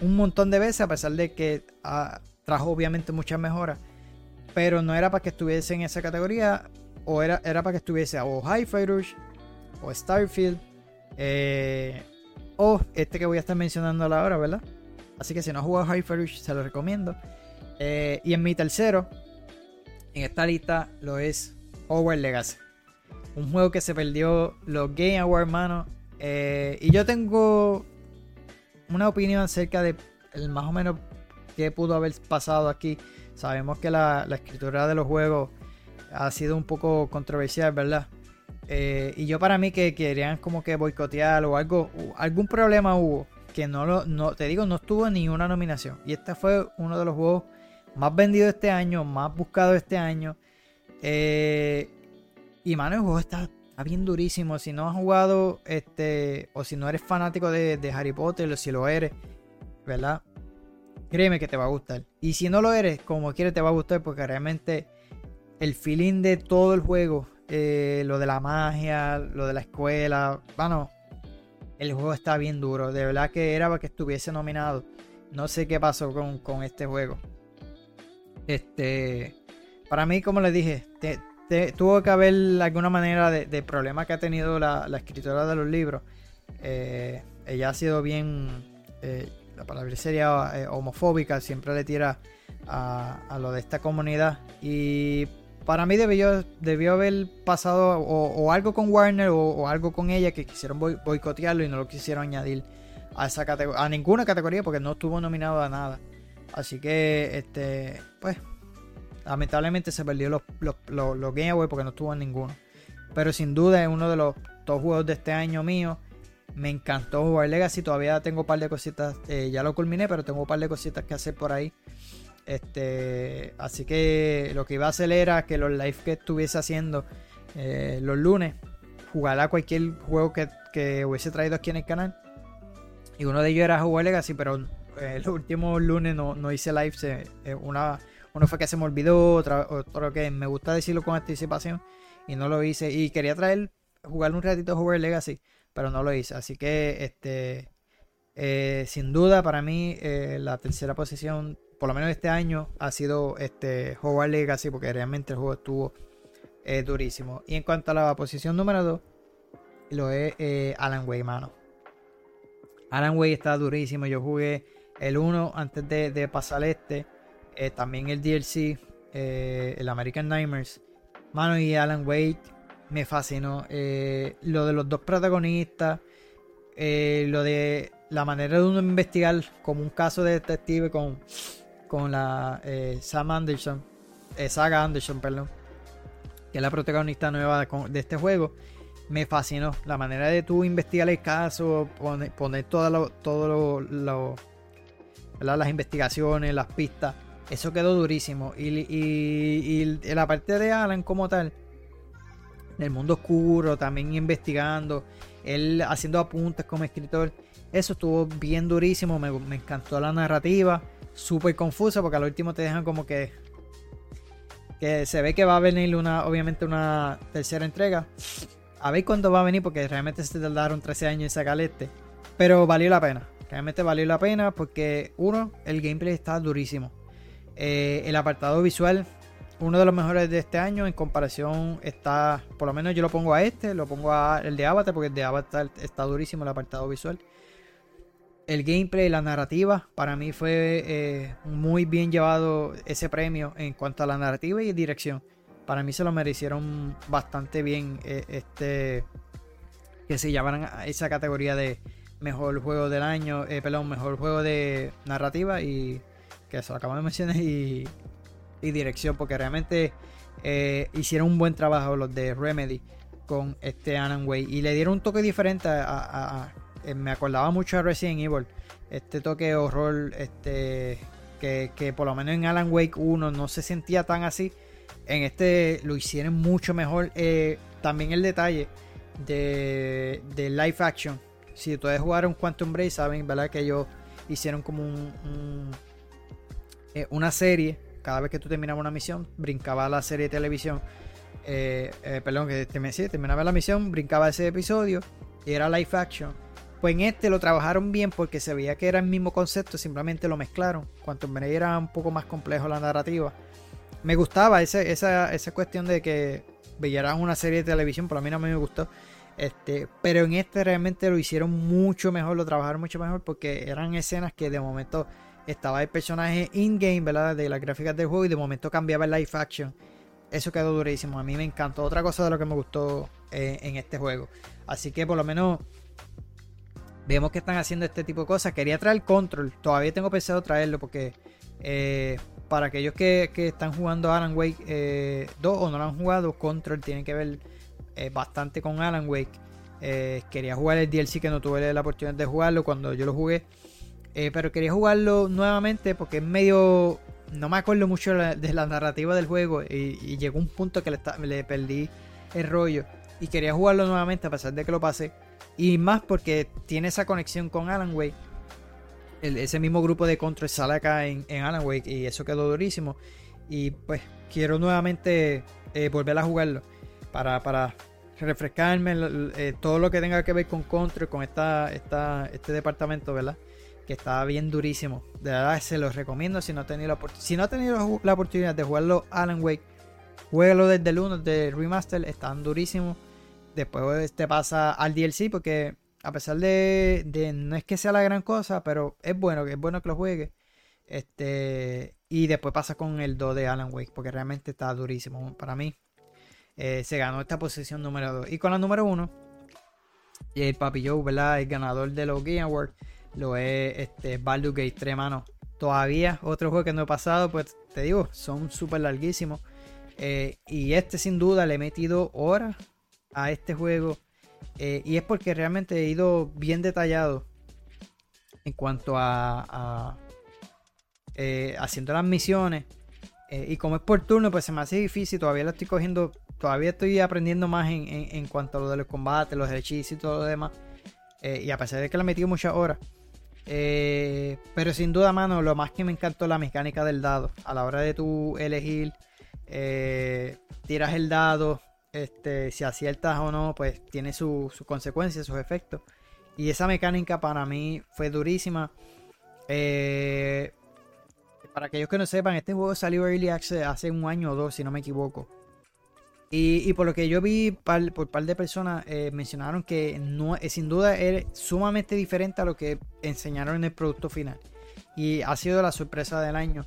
un montón de veces, a pesar de que ah, trajo obviamente muchas mejoras. Pero no era para que estuviese en esa categoría, o era, era para que estuviese o Hi-Fi Rush o Starfield eh, o este que voy a estar mencionando ahora, ¿verdad? Así que si no has jugado Hyper se lo recomiendo. Eh, y en mi tercero, en esta lista, lo es Hogwarts Legacy. Un juego que se perdió los Game Awards, hermano. Eh, y yo tengo una opinión acerca de el más o menos qué pudo haber pasado aquí. Sabemos que la, la escritura de los juegos ha sido un poco controversial, ¿verdad? Eh, y yo para mí que querían como que boicotear o algo, algún problema hubo, que no lo, no, te digo, no estuvo ni una nominación. Y este fue uno de los juegos más vendidos este año, más buscados este año. Eh, y mano, el juego está, bien durísimo. Si no has jugado, este, o si no eres fanático de, de Harry Potter, o si lo eres, ¿verdad? Créeme que te va a gustar. Y si no lo eres, como quieres te va a gustar porque realmente el feeling de todo el juego eh, lo de la magia, lo de la escuela. Bueno, el juego está bien duro. De verdad que era para que estuviese nominado. No sé qué pasó con, este juego. Este. Para mí, como les dije, tuvo que haber alguna manera de, problema que ha tenido la, escritora de los libros. Eh, ella ha sido bien. Eh, la palabra sería homofóbica, siempre le tira a, a, lo de esta comunidad. Y para mí debió, debió haber pasado o, algo con Warner o, algo con ella que quisieron boicotearlo y no lo quisieron añadir a esa a ninguna categoría porque no estuvo nominado a nada. Así que, este, pues, lamentablemente se perdió los, los, Game Awards porque no estuvo en ninguno. Pero sin duda es uno de los dos juegos de este año mío. Me encantó jugar Legacy. Todavía tengo un par de cositas. Eh, ya lo culminé, pero tengo un par de cositas que hacer por ahí. Este, así que lo que iba a hacer era que los live que estuviese haciendo eh, los lunes, jugar a cualquier juego que, que, hubiese traído aquí en el canal. Y uno de ellos era jugar Legacy, pero eh, los últimos lunes no, no hice live. una, uno fue que se me olvidó, otro que me gusta decirlo con anticipación y no lo hice. Y quería traer, jugar un ratito Jugar Legacy, pero no lo hice. Así que, este, eh, sin duda, para mí, eh, la tercera posición, por lo menos este año, ha sido este Hogwarts Legacy, porque realmente el juego estuvo eh, durísimo. Y en cuanto a la posición número 2, lo es Alan Way, mano. Alan Way está durísimo. Yo jugué el 1 antes de, pasar este. también el DLC, el American Nightmares. Mano, y Alan Wake me fascinó. Eh, lo de los dos protagonistas, eh, lo de la manera de uno investigar como un caso de detective con, con la eh, Sam Anderson, Saga Anderson, perdón, que es la protagonista nueva de, este juego. Me fascinó la manera de tú investigar el caso, poner, poner todo lo, las investigaciones, las pistas eso quedó durísimo. Y, y, la parte de Alan como tal, del mundo oscuro, también investigando, él haciendo apuntes como escritor, eso estuvo bien durísimo. Me, encantó la narrativa, súper confusa, porque al último te dejan como que. Que se ve que va a venir una, obviamente, una tercera entrega. A ver cuándo va a venir, porque realmente se tardaron 13 años en sacar este. Pero valió la pena. Realmente valió la pena porque, uno, el gameplay está durísimo. Eh, el apartado visual, uno de los mejores de este año en comparación está, por lo menos yo lo pongo a este, lo pongo a el de Avatar porque el de Avatar está durísimo el apartado visual. El gameplay, la narrativa, para mí fue eh, muy bien llevado ese premio en cuanto a la narrativa y dirección. Para mí se lo merecieron bastante bien eh, este que se llamaran a esa categoría de mejor juego del año, perdón, mejor juego de narrativa y que eso acabo de mencionar, y, dirección, porque realmente eh, hicieron un buen trabajo los de Remedy con este Alan Way y le dieron un toque diferente a, eh, me acordaba mucho a Resident Evil este toque de horror este que, por lo menos en Alan Wake 1 no se sentía tan así. En este lo hicieron mucho mejor. Eh, también el detalle de, de live action. Si ustedes jugaron Quantum Break saben verdad que ellos hicieron como un eh, una serie, cada vez que tú terminabas una misión, brincaba la serie de televisión. Perdón, que terminaba la misión, brincaba ese episodio y era live action. Pues en este lo trabajaron bien porque se veía que era el mismo concepto, simplemente lo mezclaron. Cuanto menos era un poco más complejo la narrativa. Me gustaba esa, esa cuestión de que veieras una serie de televisión, menos a mí me gustó. Este, pero en este realmente lo hicieron mucho mejor, lo trabajaron mucho mejor porque eran escenas que de momento estaba el personaje in-game, ¿verdad? De las gráficas del juego y de momento cambiaba el live action. Eso quedó durísimo. A mí me encantó. Otra cosa de lo que me gustó eh, en este juego. Así que por lo menos vemos que están haciendo este tipo de cosas. Quería traer Control. Todavía tengo pensado traerlo porque eh, para aquellos que, están jugando Alan Wake 2 eh, o no lo han jugado, Control tiene que ver bastante con Alan Wake. quería jugar el DLC que no tuve la oportunidad de jugarlo cuando yo lo jugué. Eh, pero quería jugarlo nuevamente porque es medio. No me acuerdo mucho de la narrativa del juego. Y, llegó un punto que le, perdí el rollo. Y quería jugarlo nuevamente a pesar de que lo pasé. Y más porque tiene esa conexión con Alan Wake. ese mismo grupo de control sale acá en, Alan Wake. Y eso quedó durísimo. Y pues quiero nuevamente eh, volver a jugarlo. Para, para refrescarme eh, todo lo que tenga que ver con Control, con esta, esta, este departamento, ¿verdad? que está bien durísimo. De verdad se los recomiendo si no han tenido la, si no ha tenido la oportunidad de jugarlo Alan Wake, juegalo desde el 1 de remaster, están durísimos. Después te pasa al DLC porque a pesar de, de, no es que sea la gran cosa, pero es bueno, es bueno que lo juegue. Este, y después pasa con el 2 de Alan Wake, porque realmente está durísimo. Para mí, eh, se ganó esta posición número 2. Y con la número 1, el Papi Joe, ¿verdad? El ganador de los Game Awards lo es este Baldur's Gate 3, mano. Todavía otro juego que no he pasado, pues te digo, son súper larguísimos. Eh, y este sin duda le he metido horas a este juego. Eh, y es porque realmente he ido bien detallado en cuanto a, eh, haciendo las misiones. Eh, y como es por turno, pues se me hace difícil. Todavía lo estoy cogiendo. Todavía estoy aprendiendo más en, cuanto a lo de los combates, los hechizos y todo lo demás. y a pesar de que le he metido muchas horas. pero sin duda, mano, lo más que me encantó la mecánica del dado. A la hora de tú elegir, tiras el dado, este, si aciertas o no, pues tiene sus consecuencias, sus efectos. Y esa mecánica para mí fue durísima. Eh, para aquellos que no sepan, este juego salió Early Access hace un año o dos, si no me equivoco. Y, por lo que yo vi por por par de personas, eh, mencionaron que no, eh, sin duda es sumamente diferente a lo que enseñaron en el producto final. Y ha sido la sorpresa del año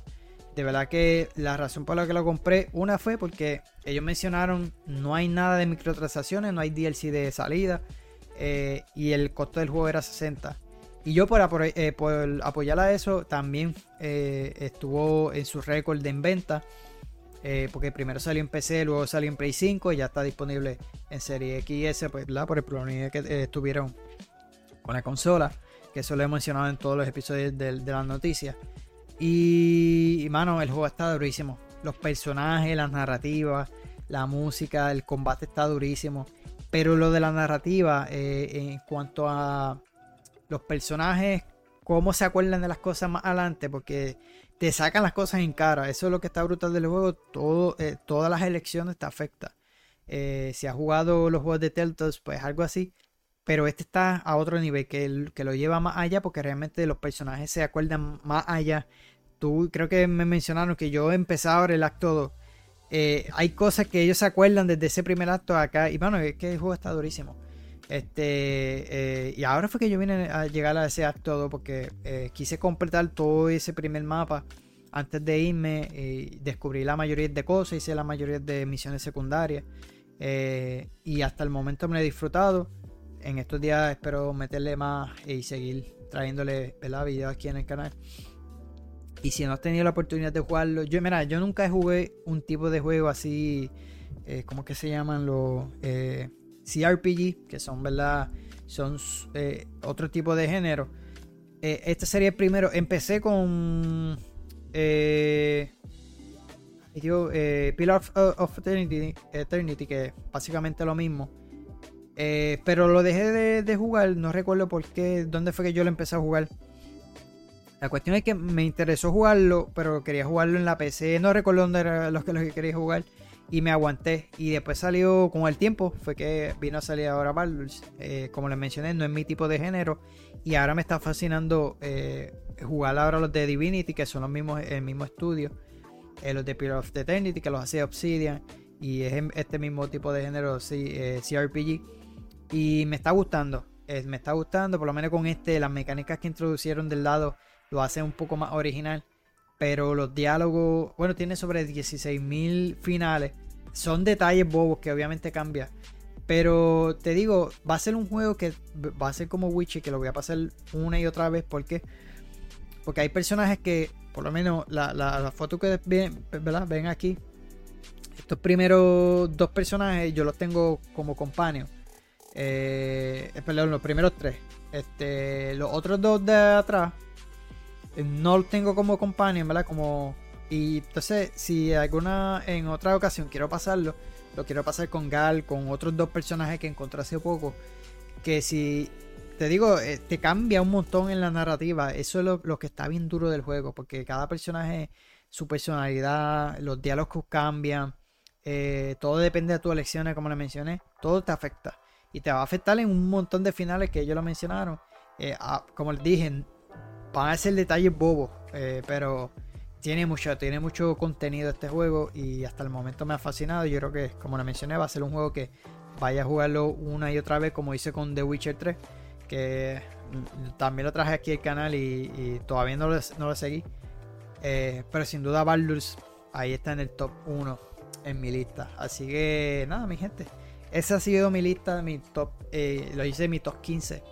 de verdad que la razón por la que lo compré, una fue porque ellos mencionaron no hay nada de microtransacciones, no hay DLC de salida eh, y el costo del juego era 60. Y yo por, eh, apoyar a eso también eh, estuvo en su récord en venta. porque primero salió en PC, luego salió en Play 5 y ya está disponible en Serie X pues, por el problema que tuvieron con la consola. Que eso lo he mencionado en todos los episodios de las noticias. Y, mano, el juego está durísimo. Los personajes, las narrativas, la música, el combate está durísimo. Pero lo de la narrativa, eh, en cuanto a los personajes, cómo se acuerdan de las cosas más adelante, porque te sacan las cosas en cara. Eso es lo que está brutal del juego. Todo, eh, todas las elecciones te afectan. Eh, si has jugado los juegos de Telltale, pues algo así. Pero este está a otro nivel, que, que lo lleva más allá, porque realmente los personajes se acuerdan más allá tú creo que me mencionaron que yo empezaba ahora el acto 2. Eh, hay cosas que ellos se acuerdan desde ese primer acto acá. Y bueno, es que el juego está durísimo. Este, eh, y ahora fue que yo vine a llegar a ese acto 2 porque eh, quise completar todo ese primer mapa antes de irme. y descubrí la mayoría de cosas, hice la mayoría de misiones secundarias. y hasta el momento me he disfrutado. En estos días espero meterle más y seguir trayéndole videos aquí en el canal. Y si no has tenido la oportunidad de jugarlo, yo mira, yo nunca jugué un tipo de juego así, eh, ¿cómo que se llaman los eh, CRPG? Que son, ¿verdad? Son eh, otro tipo de género. este sería el primero. Empecé con... Pillar of, Eternity, que es básicamente lo mismo. pero lo dejé de, de, jugar, no recuerdo por qué, dónde fue que yo lo empecé a jugar. La cuestión es que me interesó jugarlo, pero quería jugarlo en la PC. No recuerdo dónde eran los que, los que quería jugar. Y me aguanté. Y después salió con el tiempo. Fue que vino a salir ahora Baldur's. Eh, como les mencioné, no es mi tipo de género. Y ahora me está fascinando eh, jugar ahora los de Divinity, que son los mismos, el mismo estudio. Eh, los de Pillar of Eternity, que los hace Obsidian. Y es este mismo tipo de género, CRPG. Y me está gustando. me está gustando, por lo menos con este, las mecánicas que introducieron del lado lo hace un poco más original. Pero los diálogos, bueno, tiene sobre 16.000 finales. Son detalles bobos que obviamente cambian. Pero te digo, va a ser un juego que va a ser como Witcher, que lo voy a pasar una y otra vez. ¿Por qué? Porque hay personajes que, por lo menos la, foto que ven, ven aquí, estos primeros dos personajes yo los tengo como compañeros. Eh, perdón, los primeros tres. Este, los otros dos de atrás no lo tengo como companion, ¿verdad? Como. Y entonces, si alguna. En otra ocasión quiero pasarlo, lo quiero pasar con Gal, con otros dos personajes que encontré hace poco. Que si. Te digo, eh, te cambia un montón en la narrativa. Eso es lo, que está bien duro del juego. Porque cada personaje, su personalidad, los diálogos cambian. Eh, todo depende de tus elecciones, como le mencioné. Todo te afecta. Y te va a afectar en un montón de finales que ellos lo mencionaron. Eh, como les dije, van a ser detalles bobos, eh, pero tiene mucho, tiene mucho contenido este juego y hasta el momento me ha fascinado. Yo creo que, como le mencioné, va a ser un juego que vaya a jugarlo una y otra vez, como hice con The Witcher 3, que también lo traje aquí al canal y, todavía no lo, seguí. Eh, pero sin duda Baldur's ahí está en el top 1 en mi lista. Así que nada, mi gente. Esa ha sido mi lista, mi top, eh, lo hice en mi top 15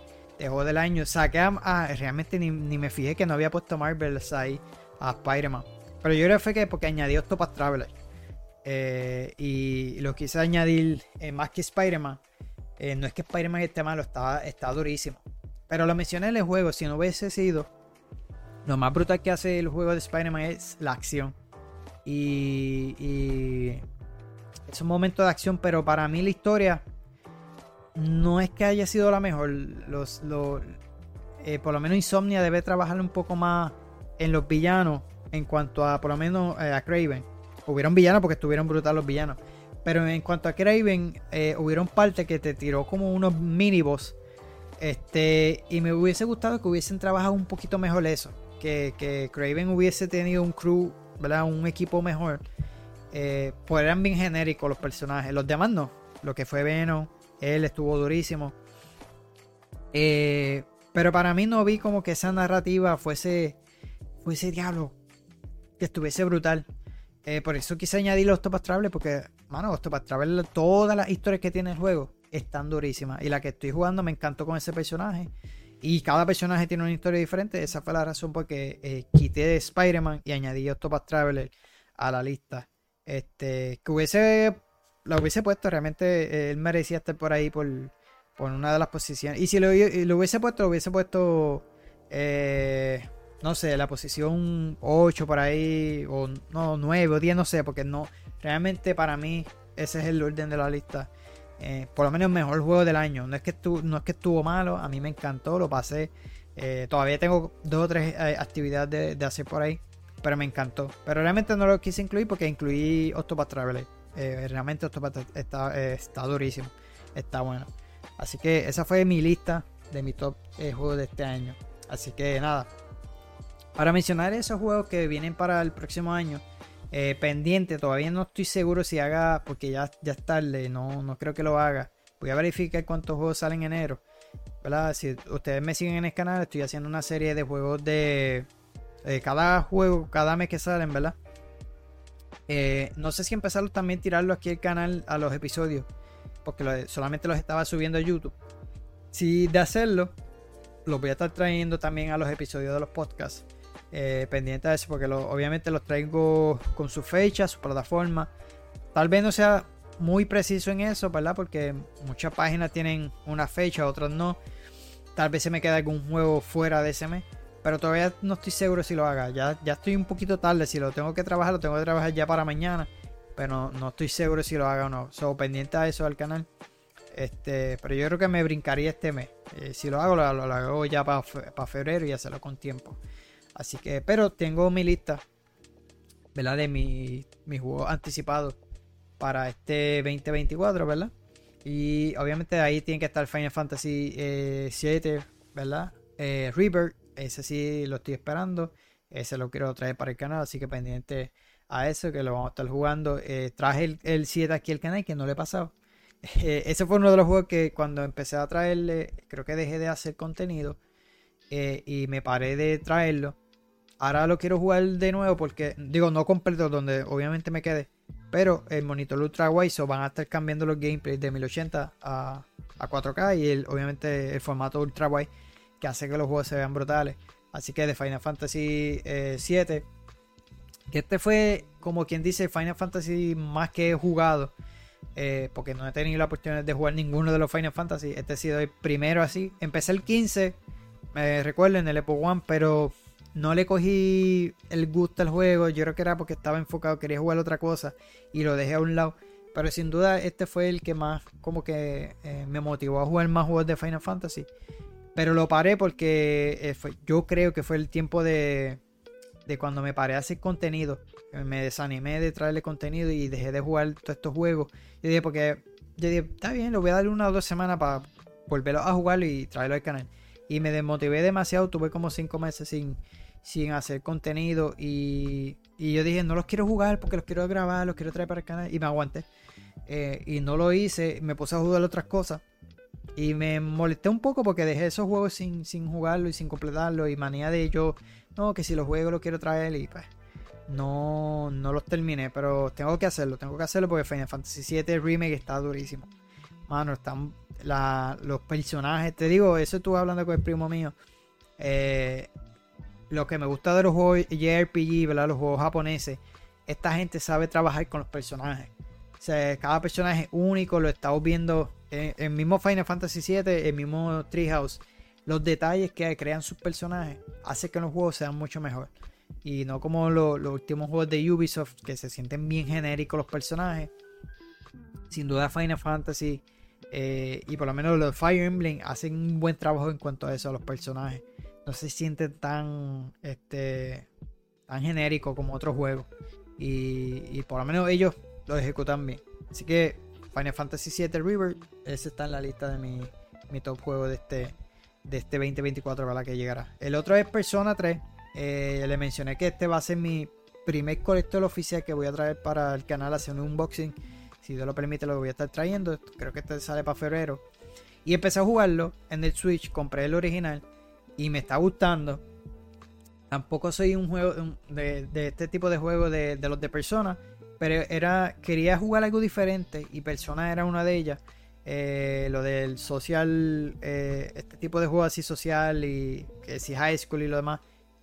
de juego del año. Saqué a. Ah, realmente ni, me fijé que no había puesto Marvels ahí a Spider-Man. Pero yo creo que fue que porque añadió Octopath Traveler. Eh, y lo quise añadir eh, más que Spider-Man. Eh, no es que Spider-Man esté malo, está, está durísimo. Pero lo mencioné en el juego, si no hubiese sido, lo más brutal que hace el juego de Spider-Man es la acción. Y, y es un momento de acción, pero para mí la historia no es que haya sido la mejor. Los, eh, por lo menos Insomnia debe trabajar un poco más en los villanos en cuanto a, por lo menos, eh, a Craven. Hubieron villanos porque estuvieron brutales los villanos. Pero en cuanto a Craven, eh, hubieron parte que te tiró como unos miniboss. Este, y me hubiese gustado que hubiesen trabajado un poquito mejor eso. Que, que Craven hubiese tenido un crew, ¿verdad? Un equipo mejor. pues eran bien genéricos los personajes. Los demás no. Lo que fue Venom, él estuvo durísimo. Eh, pero para mí no vi como que esa narrativa fuese, fuese diablo, que estuviese brutal. Eh, por eso quise añadir los Topas Travel, porque, mano, los Topas todas las historias que tiene el juego están durísimas. Y la que estoy jugando me encantó con ese personaje. Y cada personaje tiene una historia diferente. Esa fue la razón por que eh, quité de Spider-Man y añadí Octopath Traveler a la lista. Este, que hubiese lo hubiese puesto, realmente eh, él merecía estar por ahí por, por una de las posiciones. Y si lo, hubiese puesto, lo hubiese puesto, eh, no sé, la posición 8 por ahí, o no, 9 o 10, no sé, porque no, realmente para mí ese es el orden de la lista. Eh, por lo menos mejor juego del año. No es que estuvo, no es que estuvo malo, a mí me encantó, lo pasé. todavía tengo dos o tres actividades de, de, hacer por ahí, pero me encantó. Pero realmente no lo quise incluir porque incluí Octopath Traveler. Eh, realmente esto está, eh, está durísimo. Está bueno. Así que esa fue mi lista de mi top eh, juegos de este año. Así que nada. Para mencionar esos juegos que vienen para el próximo año. pendiente, todavía no estoy seguro si haga. Porque ya, ya es tarde. No, no creo que lo haga. Voy a verificar cuántos juegos salen en enero. ¿verdad? Si ustedes me siguen en el canal, estoy haciendo una serie de juegos de. cada juego, cada mes que salen, ¿verdad? Eh, no sé si empezar también tirarlo aquí al canal a los episodios, porque solamente los estaba subiendo a YouTube. Si de hacerlo, los voy a estar trayendo también a los episodios de los podcasts. Eh, pendiente de eso, porque obviamente los traigo con su fecha, su plataforma. Tal vez no sea muy preciso en eso, ¿verdad? Porque muchas páginas tienen una fecha, otras no. Tal vez se me queda algún juego fuera de ese mes. Pero todavía no estoy seguro si lo haga. Ya, ya estoy un poquito tarde. Si lo tengo que trabajar, lo tengo que trabajar ya para mañana. Pero no, estoy seguro si lo haga o no. So, pendiente a eso al canal. Este, pero yo creo que me brincaría este mes. Eh, si lo hago, lo, hago ya para febrero y hacerlo con tiempo. Así que, pero tengo mi lista, ¿verdad? De mis mi juegos anticipados para este 2024, ¿verdad? Y obviamente ahí tiene que estar Final Fantasy eh, 7, ¿verdad? Eh, River ese sí lo estoy esperando. Ese lo quiero traer para el canal, así que pendiente a eso, que lo vamos a estar jugando. Eh, traje el, 7 aquí al canal, que no le he pasado. Eh, ese fue uno de los juegos que cuando empecé a traerle, creo que dejé de hacer contenido eh, y me paré de traerlo. Ahora lo quiero jugar de nuevo porque, digo, no completo, donde obviamente me quedé. Pero el monitor ultra wide van a estar cambiando los gameplays de 1080 a, a 4K y el, obviamente el formato ultra wide que hace que los juegos se vean brutales. Así que de Final Fantasy eh, que este fue como quien dice Final Fantasy más que he jugado, eh, porque no he tenido la oportunidad de jugar ninguno de los Final Fantasy. Este ha sido el primero así. Empecé el 15, me recuerdo en el Epoch One, pero no le cogí el gusto al juego. Yo creo que era porque estaba enfocado, quería jugar otra cosa y lo dejé a un lado. Pero sin duda este fue el que más como que eh, me motivó a jugar más juegos de Final Fantasy. Pero lo paré porque eh, yo creo que fue el tiempo de, de cuando me paré a hacer contenido. Me desanimé de traerle contenido y dejé de jugar todos estos juegos. Yo dije, porque yo dije, está bien, lo voy a dar una o dos semanas para volverlo a jugar y traerlo al canal. Y me desmotivé demasiado, tuve como cinco meses sin, sin hacer contenido. Y, y yo dije, no los quiero jugar porque los quiero grabar, los quiero traer para el canal. Y me aguanté. Eh, y no lo hice, me puse a jugar otras cosas. Y me molesté un poco porque dejé esos juegos sin, sin jugarlo y sin completarlo. Y manía de ello, no, que si los juego los quiero traer y pues no, no los terminé. Pero tengo que hacerlo, tengo que hacerlo porque Final Fantasy VII Remake está durísimo. Mano, están los personajes. Te digo, eso estuve hablando con el primo mío. Eh, lo que me gusta de los juegos JRPG, ¿verdad? Los juegos japoneses. Esta gente sabe trabajar con los personajes. O sea, cada personaje es único, lo estamos viendo en el mismo Final Fantasy VII, el mismo Treehouse, los detalles que crean sus personajes hace que los juegos sean mucho mejor. Y no como los últimos juegos de Ubisoft que se sienten bien genéricos los personajes. Sin duda Final Fantasy eh, y por lo menos los Fire Emblem hacen un buen trabajo en cuanto a eso, los personajes. No se sienten tan, este, tan genéricos como otros juegos. Y, por lo menos ellos lo ejecutan bien. Así que Final Fantasy VII River, ese está en la lista de mi, mi top juego de este, de este 2024 para la que llegará. El otro es Persona 3. Eh, le mencioné que este va a ser mi primer colector oficial que voy a traer para el canal hacer un unboxing. Si Dios lo permite, lo voy a estar trayendo. Creo que este sale para febrero. Y empecé a jugarlo en el Switch. Compré el original y me está gustando. Tampoco soy un juego de, este tipo de juego de, los de Persona. Pero era, quería jugar algo diferente y Persona era una de ellas. Eh, lo del social, eh, este tipo de juego así social y que si high school y lo demás.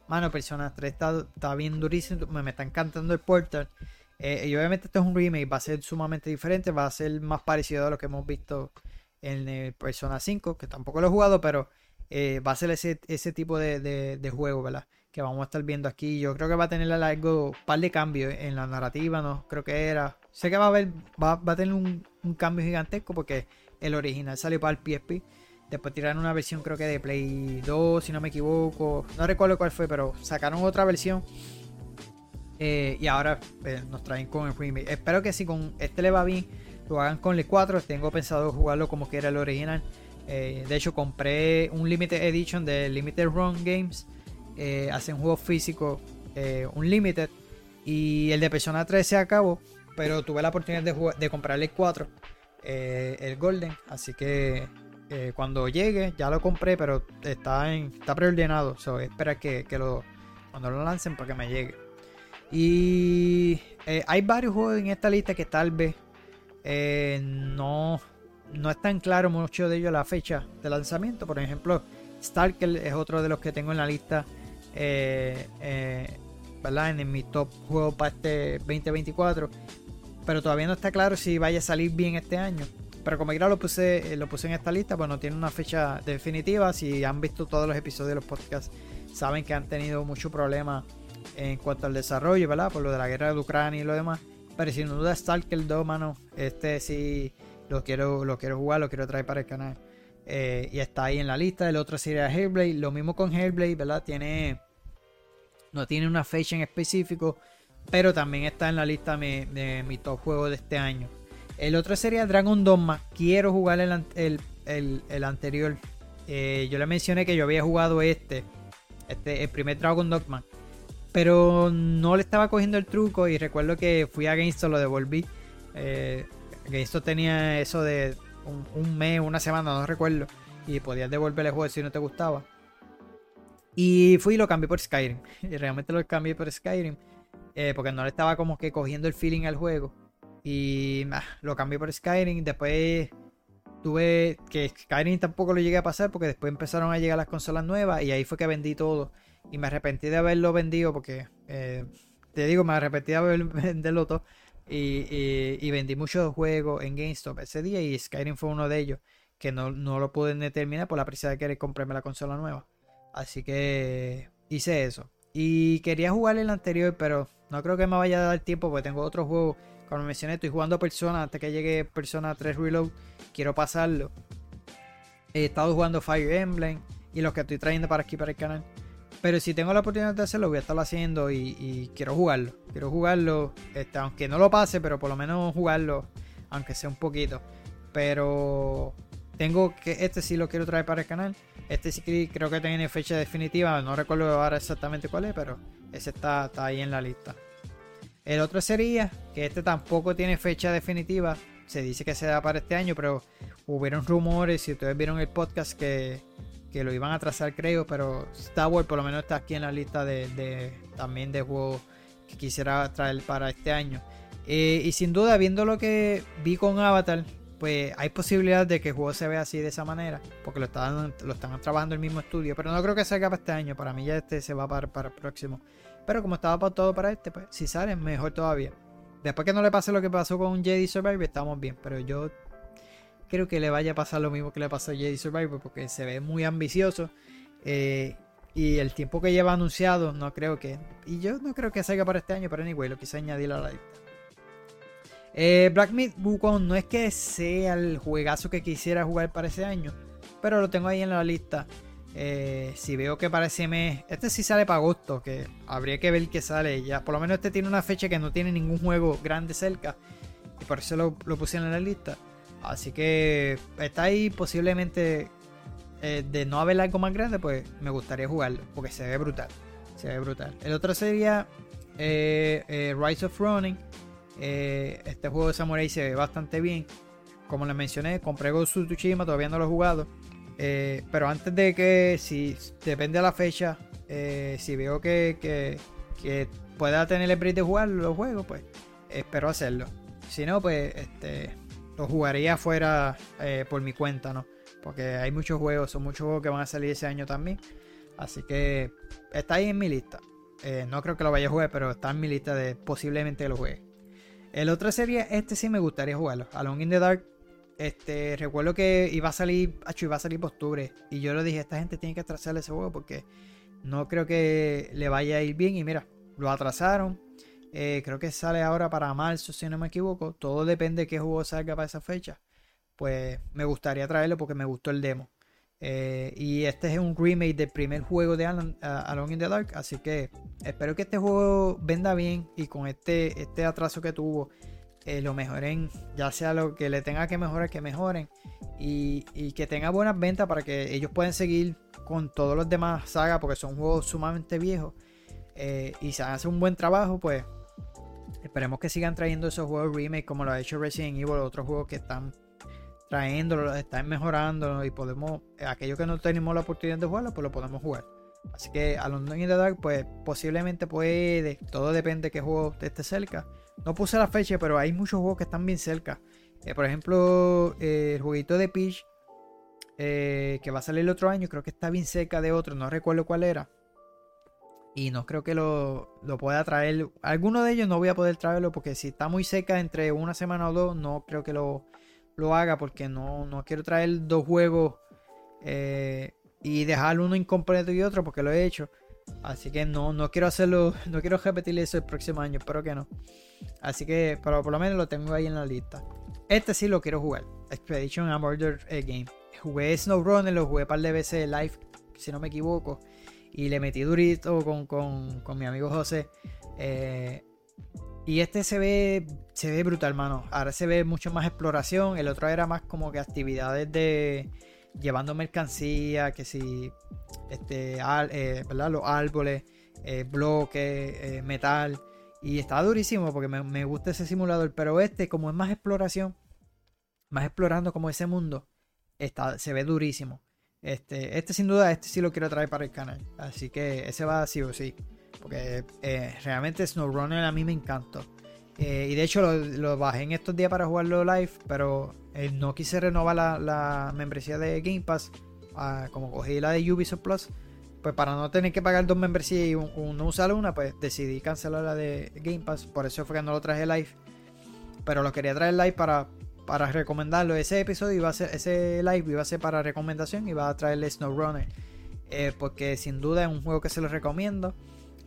Mano, Persona 3 está, bien durísimo, me, me, está encantando el Portal. Eh, y obviamente esto es un remake, va a ser sumamente diferente, va a ser más parecido a lo que hemos visto en Persona 5, que tampoco lo he jugado, pero va a ser ese, ese tipo de, juego, ¿verdad? Que vamos a estar viendo aquí. Yo creo que va a tener algo, un par de cambios en la narrativa, ¿no? Creo que era. Sé que va a haber, va, va a tener un, cambio gigantesco porque el original salió para el PSP. Después tiraron una versión creo que de Play 2, si no me equivoco. No recuerdo cuál fue, pero sacaron otra versión. Eh, y ahora eh, nos traen con el remake. Espero que si con este le va bien, lo hagan con el 4. Tengo pensado jugarlo como que era el original. Eh, de hecho, compré un Limited Edition de Limited Run Games. Hacen juegos físicos, un Limited. Y el de Persona 3 se acabó. Pero tuve la oportunidad de, de comprarle el 4, eh, el Golden. Así que eh, cuando llegue, ya lo compré, pero está, en, está preordenado. So, espera que, lo, cuando lo lancen para que me llegue. Y eh, hay varios juegos en esta lista que tal vez no, no es tan claro mucho de ellos la fecha de lanzamiento. Por ejemplo, Stalker es otro de los que tengo en la lista. ¿Verdad? En, mi top juego para este 2024 pero todavía no está claro si vaya a salir bien este año. Pero como ya lo puse, eh, lo puse en esta lista, pues no tiene una fecha definitiva. Si han visto todos los episodios de los podcasts, saben que han tenido mucho problema en cuanto al desarrollo, ¿verdad? Por lo de la guerra de Ucrania y lo demás. Pero sin duda Stalker 2, mano, este sí lo quiero, lo quiero jugar, lo quiero traer para el canal. Eh, y está ahí en la lista. El otro sería Hellblade. Lo mismo con Hellblade, ¿verdad? Tiene. No tiene una fecha en específico pero también está en la lista de, mi top juego de este año. El otro sería Dragon Dogma. Quiero jugar el, anterior. Eh, yo le mencioné que yo había jugado este, este, el primer Dragon Dogma. Pero no le estaba cogiendo el truco y recuerdo que fui a GameStop, lo devolví. Eh, tenía eso de un, mes, una semana, no recuerdo. Y podías devolver el juego si no te gustaba. Y fui y lo cambié por Skyrim. Y realmente lo cambié por Skyrim. Eh, porque no le estaba como que cogiendo el feeling al juego. Y ah, lo cambié por Skyrim. Después tuve que Skyrim tampoco lo llegué a pasar porque después empezaron a llegar las consolas nuevas y ahí fue que vendí todo. Y me arrepentí de haberlo vendido porque, eh, te digo, me arrepentí de haber venderlo todo. Y, vendí muchos juegos en GameStop ese día y Skyrim fue uno de ellos que no, no lo pude determinar por la prisa de querer comprarme la consola nueva. Así que hice eso. Y quería jugar el anterior, pero no creo que me vaya a dar tiempo porque tengo otros juegos. Como mencioné, estoy jugando Persona hasta que llegue Persona 3 Reload. Quiero pasarlo. He estado jugando Fire Emblem y los que estoy trayendo para aquí para el canal. Pero si tengo la oportunidad de hacerlo, voy a estarlo haciendo y, quiero jugarlo. Quiero jugarlo, este, aunque no lo pase, pero por lo menos jugarlo, aunque sea un poquito. Pero tengo que, este sí lo quiero traer para el canal. Este sí creo que tiene fecha definitiva, no recuerdo ahora exactamente cuál es, pero ese está, ahí en la lista. El otro sería que este tampoco tiene fecha definitiva. Se dice que se da para este año, pero hubieron rumores, si ustedes vieron el podcast, que, lo iban a trazar, creo. Pero Star Wars por lo menos está aquí en la lista de, también de juegos que quisiera traer para este año. Eh, y sin duda, viendo lo que vi con Avatar, pues hay posibilidad de que el juego se vea así de esa manera, porque lo están, lo están trabajando el mismo estudio, pero no creo que salga para este año, para mí ya este se va para, para el próximo. Pero como estaba para todo para este, pues si sale, mejor todavía. Después que no le pase lo que pasó con Jedi Survivor, estamos bien, pero yo creo que le vaya a pasar lo mismo que le pasó a Jedi Survivor porque se ve muy ambicioso. Eh, y el tiempo que lleva anunciado, no creo que. Y yo no creo que salga para este año, pero anyway, lo quise añadir a la lista. Eh, Black Myth Wukong no es que sea el juegazo que quisiera jugar para ese año, pero lo tengo ahí en la lista. Eh, si veo que para ese mes, este sí sale para agosto, que habría que ver que sale ya. Por lo menos este tiene una fecha que no tiene ningún juego grande cerca, y por eso lo, lo puse en la lista. Así que está ahí posiblemente eh, de no haber algo más grande, pues me gustaría jugarlo, porque se ve brutal. Se ve brutal. El otro sería eh, Rise of Running. este juego de Samurai se ve bastante bien. Como les mencioné, compré Ghost of Tsushima, todavía no lo he jugado. Eh, pero antes de que, si depende de la fecha, eh, si veo que, pueda tener el break de jugar los juegos, pues espero hacerlo. Si no, pues este, lo jugaría fuera eh, por mi cuenta, ¿no? Porque hay muchos juegos, son muchos juegos que van a salir ese año también. Así que está ahí en mi lista. no creo que lo vaya a jugar, pero está en mi lista de posiblemente lo juegue. El otro sería, este sí me gustaría jugarlo. Alone in the Dark este, recuerdo que iba a salir, iba a salir por octubre. Y yo le dije, esta gente tiene que atrasarle ese juego porque no creo que le vaya a ir bien. Y mira, lo atrasaron. Eh, creo que sale ahora para marzo, si no me equivoco. Todo depende de qué juego salga para esa fecha. Pues me gustaría traerlo porque me gustó el demo. Eh, y este es un remake del primer juego de Alone in the Dark. Así que espero que este juego venda bien. Y con este, este atraso que tuvo eh, lo mejoren, ya sea lo que le tenga que mejorar, que mejoren y, que tenga buenas ventas para que ellos puedan seguir con todos los demás sagas porque son juegos sumamente viejos y se hace un buen trabajo, pues esperemos que sigan trayendo esos juegos remake como lo ha hecho Resident Evil, otros juegos que están trayéndolo, están mejorando y podemos, aquellos que no tenemos la oportunidad de jugarlo, pues lo podemos jugar. Así que a London in the Dark, pues posiblemente puede, todo depende de qué juego esté cerca. No puse la fecha, pero hay muchos juegos que están bien cerca. Eh, por ejemplo, eh, el jueguito de Peach, eh, que va a salir el otro año, creo que está bien cerca de otro, no recuerdo cuál era. Y no creo que lo, pueda traer. Alguno de ellos no voy a poder traerlo porque si está muy cerca entre una semana o dos, no creo que lo, lo haga porque no, no quiero traer dos juegos y dejar uno incompleto y otro porque lo he hecho. Así que no, no quiero hacerlo, no quiero repetir eso el próximo año, espero que no. Así que, pero por lo menos lo tengo ahí en la lista. Este sí lo quiero jugar. Expedition a Murder eh, Game. Jugué SnowRunner, lo jugué un par de veces live, si no me equivoco. Y le metí durito con, mi amigo José. Eh, y este se ve, se ve brutal, hermano. Ahora se ve mucho más exploración. El otro era más como que actividades de llevando mercancía, que si este, eh, los árboles, bloques, metal. Y estaba durísimo porque me, gusta ese simulador. Pero este, como es más exploración, más explorando como ese mundo, está, se ve durísimo. Este, este sin duda, este sí lo quiero traer para el canal. Así que ese va sí o sí. Porque eh, realmente SnowRunner a mí me encantó. Eh, y de hecho lo, bajé en estos días para jugarlo live. Pero eh, no quise renovar la, membresía de Game Pass. Ah, como cogí la de Ubisoft Plus pues para no tener que pagar dos membresías y no usar una, pues decidí cancelar la de Game Pass. Por eso fue que no lo traje live. Pero lo quería traer live para, para recomendarlo. Ese episodio iba a ser, ese live iba a ser para recomendación y va a traerle SnowRunner. Eh, porque sin duda es un juego que se lo recomiendo.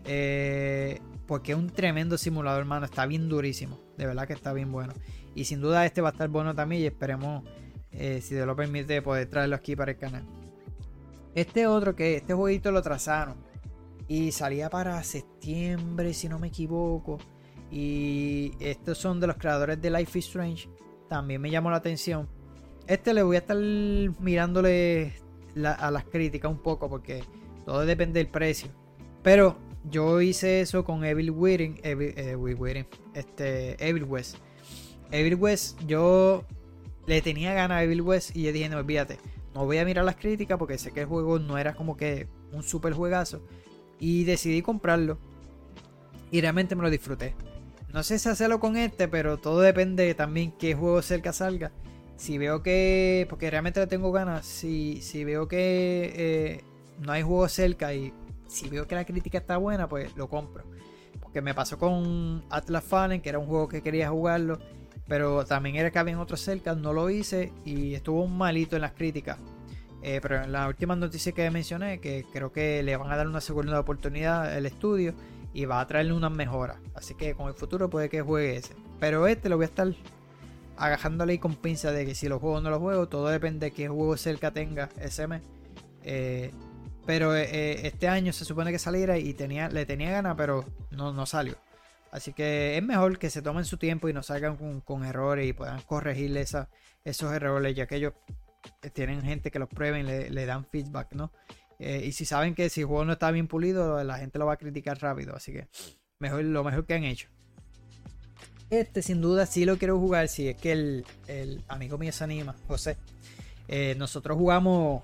Eh, porque es un tremendo simulador, hermano. Está bien durísimo. De verdad que está bien bueno. Y sin duda este va a estar bueno también. Y esperemos, eh, si Dios lo permite, poder traerlo aquí para el canal. Este otro que este jueguito lo trazaron y salía para septiembre, si no me equivoco. Y estos son de los creadores de Life is Strange. También me llamó la atención. Este le voy a estar mirándole a las críticas un poco porque todo depende del precio. Pero yo hice eso con Evil Within, Evil, eh, este, Evil West. Evil West, yo le tenía ganas a Evil West y yo dije, no, olvídate no voy a mirar las críticas porque sé que el juego no era como que un super juegazo. Y decidí comprarlo. Y realmente me lo disfruté. No sé si hacerlo con este, pero todo depende también qué juego cerca salga. Si veo que. Porque realmente le tengo ganas. Si, si veo que eh, no hay juego cerca y si veo que la crítica está buena, pues lo compro. Porque me pasó con Atlas Fallen, que era un juego que quería jugarlo. Pero también era que había otros cerca, no lo hice y estuvo malito en las críticas. Eh, pero en la última noticia que mencioné, que creo que le van a dar una segunda oportunidad al estudio y va a traerle unas mejoras. Así que con el futuro puede que juegue ese. Pero este lo voy a estar agajándole con pinza de que si lo juego o no lo juego, todo depende de qué juego cerca tenga ese mes. Eh, pero eh, este año se supone que saliera y tenía, le tenía ganas, pero no, no salió. Así que es mejor que se tomen su tiempo y no salgan con, errores y puedan corregirle esos errores, ya que ellos eh, tienen gente que los prueben y le, dan feedback, ¿no? Eh, y si saben que si el juego no está bien pulido, la gente lo va a criticar rápido. Así que lo mejor que han hecho. Este sin duda sí lo quiero jugar. Si es que el, amigo mío se anima, José. Eh, nosotros jugamos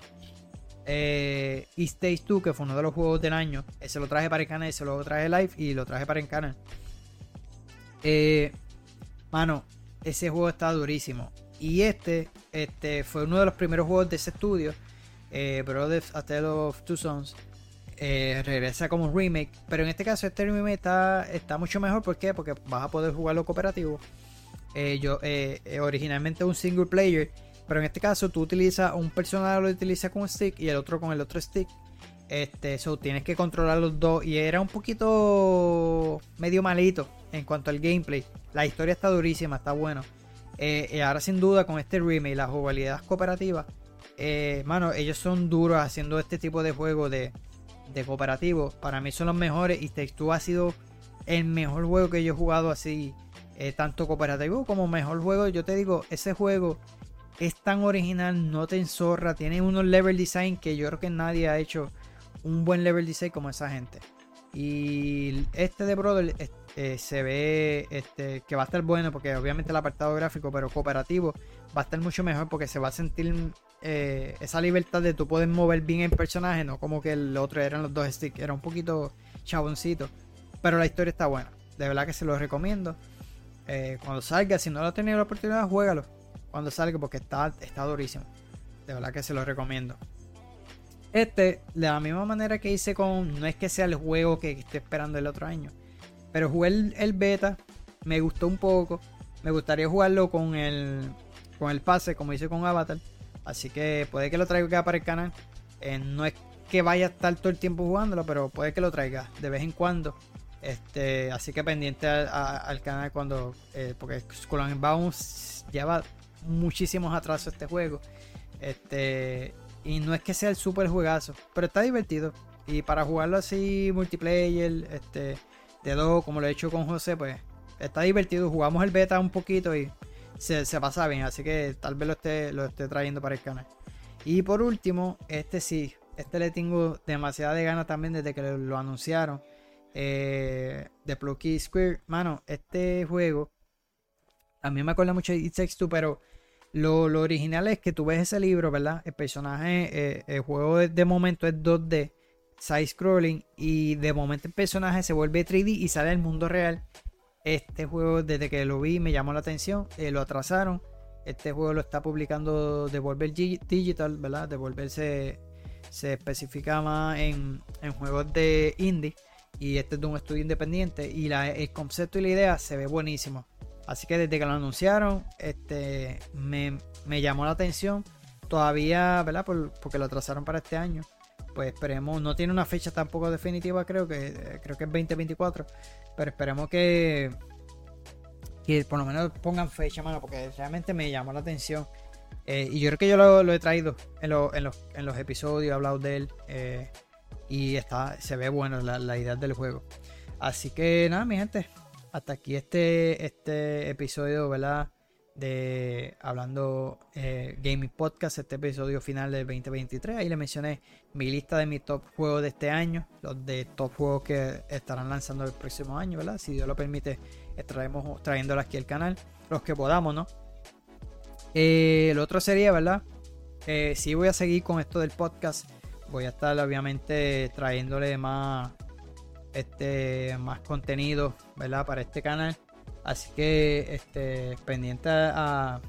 eh, East 2, que fue uno de los juegos del año. Ese lo traje para el canal, ese lo traje live y lo traje para el canal. Eh, mano, ese juego está durísimo. Y este, este fue uno de los primeros juegos de ese estudio. Eh, Brothers A Tale of Two Sons. Eh, regresa como remake. Pero en este caso, este remake está, está mucho mejor. ¿Por qué? Porque vas a poder jugarlo cooperativo. Eh, yo, originalmente un single player. Pero en este caso, tú utilizas un personaje lo utiliza con un stick y el otro con el otro stick. Este, eso tienes que controlar los dos. Y era un poquito medio malito en cuanto al gameplay. La historia está durísima, está bueno. Eh, ahora sin duda con este remake, la jugabilidad cooperativa. Eh, mano, ellos son duros haciendo este tipo de juego de, de cooperativo. Para mí son los mejores. Y Take ha sido el mejor juego que yo he jugado así. Eh, tanto cooperativo como mejor juego. Yo te digo, ese juego es tan original, no te enzorra. Tiene unos level design que yo creo que nadie ha hecho un buen level design como esa gente. Y este de Brother eh, se ve este, que va a estar bueno porque obviamente el apartado gráfico, pero cooperativo, va a estar mucho mejor porque se va a sentir eh, esa libertad de tú poder mover bien el personaje, no como que el otro eran los dos sticks, era un poquito chaboncito. Pero la historia está buena, de verdad que se lo recomiendo. Eh, cuando salga, si no lo has tenido la oportunidad, juégalo. Cuando salga, porque está, está durísimo. De verdad que se lo recomiendo. Este, de la misma manera que hice con. No es que sea el juego que estoy esperando el otro año. Pero jugué el, beta. Me gustó un poco. Me gustaría jugarlo con el. Con el pase, como hice con Avatar. Así que puede que lo traiga para el canal. Eh, no es que vaya a estar todo el tiempo jugándolo, pero puede que lo traiga de vez en cuando. Este, así que pendiente al canal cuando. Eh, porque Skull and Bounce lleva muchísimos atrasos este juego. Este. Y no es que sea el super juegazo, pero está divertido. Y para jugarlo así multiplayer, este, de dos, como lo he hecho con José, pues está divertido. Jugamos el beta un poquito y se, pasa bien. Así que tal vez lo esté, lo esté trayendo para el canal. Y por último, este sí, este le tengo demasiada de ganas también desde que lo, anunciaron. Eh, de Plucky Square. Mano, este juego a mí me acuerda mucho de It Takes Two, pero lo, original es que tú ves ese libro, ¿verdad? El personaje, eh, el juego de, momento es 2D, side scrolling, y de momento el personaje se vuelve 3D y sale al mundo real. Este juego, desde que lo vi, me llamó la atención, eh, lo atrasaron. Este juego lo está publicando Devolver Digital, ¿verdad? Devolver se, se especifica más en, juegos de indie. Y este es de un estudio independiente. Y el concepto y la idea se ve buenísimo. Así que desde que lo anunciaron, este, me, llamó la atención. Todavía, ¿verdad? porque lo atrasaron para este año. Pues esperemos, no tiene una fecha tampoco definitiva, creo que creo que es 2024. Pero esperemos que, que por lo menos pongan fecha, mano, porque realmente me llamó la atención. Eh, y yo creo que yo lo, he traído en, los, episodios, he hablado de él. Eh, y está, se ve bueno la, la idea del juego. Así que nada, mi gente, hasta aquí este, este episodio, ¿verdad? De hablando eh, Gaming Podcast, este episodio final del 2023. Ahí le mencioné mi lista de mis top juegos de este año, los de top juegos que estarán lanzando el próximo año, ¿verdad? Si Dios lo permite, estaremos trayéndolos aquí al canal, los que podamos, ¿no? Eh, el otro sería, ¿verdad? Eh, si voy a seguir con esto del podcast. Voy a estar obviamente trayéndole más este, más contenido, ¿verdad? Para este canal. Así que este, pendiente a,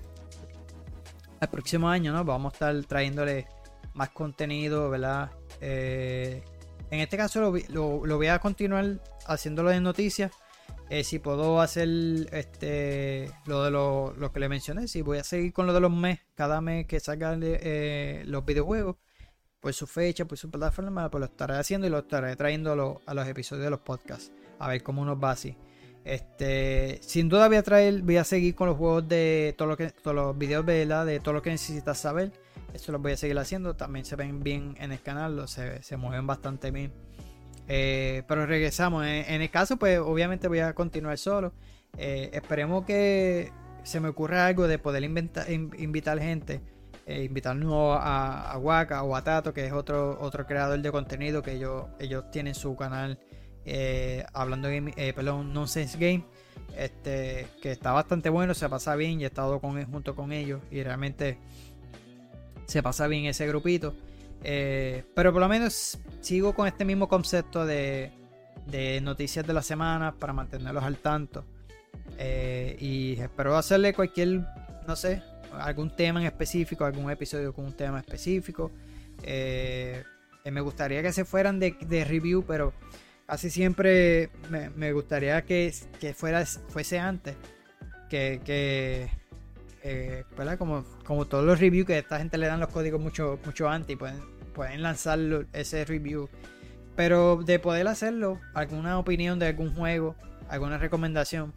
al próximo año, ¿no? Vamos a estar trayéndole más contenido, ¿verdad? Eh, en este caso lo, voy a continuar haciéndolo de noticias. Eh, si puedo hacer este lo de lo, que le mencioné, si voy a seguir con lo de los mes, cada mes que salgan eh, los videojuegos, por su fecha, por su plataforma, pues lo estaré haciendo y lo estaré trayendo a, los episodios de los podcasts. A ver cómo nos va así. Este, sin duda voy a traer, voy a seguir con los juegos de todo lo que, todos los videos de todo lo que necesitas saber. Eso lo voy a seguir haciendo. También se ven bien en el canal, se, se mueven bastante bien. Eh, pero regresamos. En, el caso, pues obviamente voy a continuar solo. Eh, esperemos que se me ocurra algo de poder invitar gente. Eh, invitarnos a, a, Waka o a Tato, que es otro, otro creador de contenido que ellos, ellos tienen su canal hablando de perdón, Nonsense Game. Este, que está bastante bueno, se pasa bien y he estado con, junto con ellos y realmente se pasa bien ese grupito. Eh, pero por lo menos sigo con este mismo concepto de, noticias de la semana para mantenerlos al tanto. Eh, y espero hacerle cualquier, no sé, algún tema en específico, algún episodio con un tema específico. Eh, me gustaría que se fueran de, review, pero casi siempre me, gustaría que, fuera, fuese antes. Que, que Como, como todos los reviews que esta gente le dan los códigos mucho, mucho antes y pueden, pueden lanzar ese review. Pero de poder hacerlo, alguna opinión de algún juego, alguna recomendación,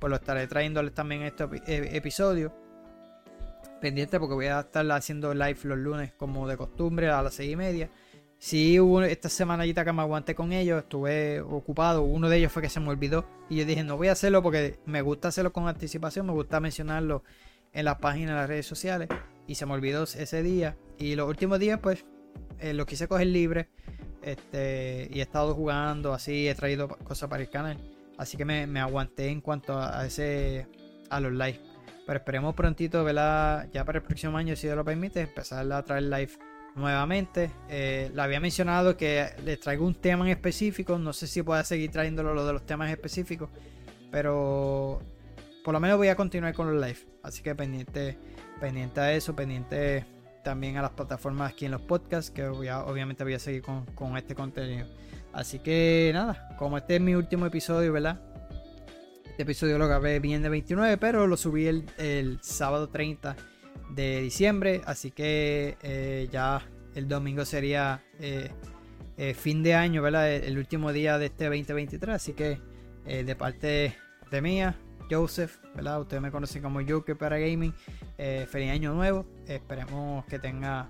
pues lo estaré trayéndoles también en este e, episodio. Pendiente porque voy a estar haciendo live los lunes como de costumbre a las seis y media. Si hubo esta semanita que me aguanté con ellos, estuve ocupado. Uno de ellos fue que se me olvidó. Y yo dije, no voy a hacerlo porque me gusta hacerlo con anticipación, me gusta mencionarlo en las páginas, en las redes sociales. Y se me olvidó ese día. Y los últimos días, pues eh, lo quise coger libre. Este, y he estado jugando así, he traído cosas para el canal. Así que me, aguanté en cuanto a, ese a los live. Pero esperemos prontito, ¿verdad? Ya para el próximo año, si Dios lo permite, empezar a traer live nuevamente. Eh, le había mencionado que les traigo un tema en específico. No sé si pueda seguir trayéndolo lo de los temas específicos. Pero por lo menos voy a continuar con los live. Así que pendiente, pendiente a eso, pendiente también a las plataformas aquí en los podcasts, que obviamente voy a seguir con, este contenido. Así que nada, como este es mi último episodio, ¿verdad? Este episodio lo grabé bien de 29, pero lo subí el, sábado 30 de diciembre, así que eh, ya el domingo sería eh, eh, fin de año, ¿verdad? El, último día de este 2023, así que de parte de mía, Joseph, ¿verdad? Ustedes me conocen como Joker para Gaming. Feliz año nuevo. Esperemos que tenga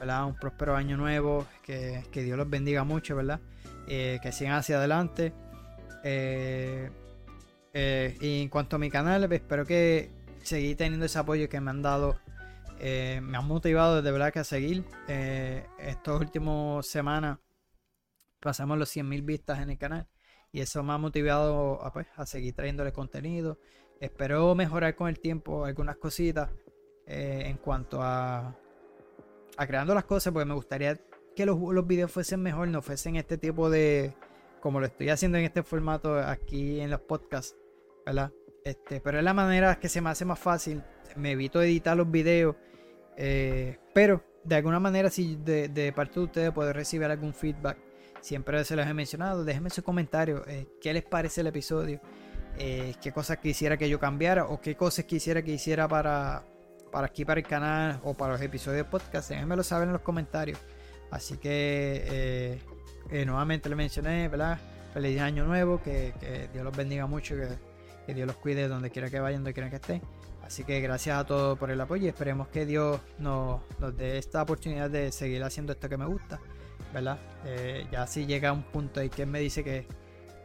¿verdad? un próspero año nuevo. Que, Dios los bendiga mucho, ¿verdad? Que sigan hacia adelante. Y en cuanto a mi canal, espero que seguí teniendo ese apoyo que me han dado. Me han motivado de verdad que a seguir. estos últimos semanas pasamos los 100.000 vistas en el canal y eso me ha motivado a, pues, a seguir trayéndole contenido. Espero mejorar con el tiempo algunas cositas eh, en cuanto a, a creando las cosas, porque me gustaría que los, los videos fuesen mejor, no fuesen este tipo de, como lo estoy haciendo en este formato aquí en los podcasts, ¿verdad? Este, pero es la manera que se me hace más fácil, me evito editar los videos, eh, pero de alguna manera si de, parte de ustedes puedo recibir algún feedback Siempre se los he mencionado. Déjenme su comentario. Eh, ¿Qué les parece el episodio? Eh, ¿Qué cosas quisiera que yo cambiara? ¿O qué cosas quisiera que hiciera para, para aquí, para el canal o para los episodios de podcast? Déjenmelo saber en los comentarios. Así que nuevamente le mencioné, ¿verdad? Feliz año nuevo. Que, Dios los bendiga mucho. Que, que Dios los cuide donde quiera que vayan, donde quiera que estén. Así que gracias a todos por el apoyo y esperemos que Dios nos, dé esta oportunidad de seguir haciendo esto que me gusta. ¿verdad? Eh, ya si llega un punto y que él me dice que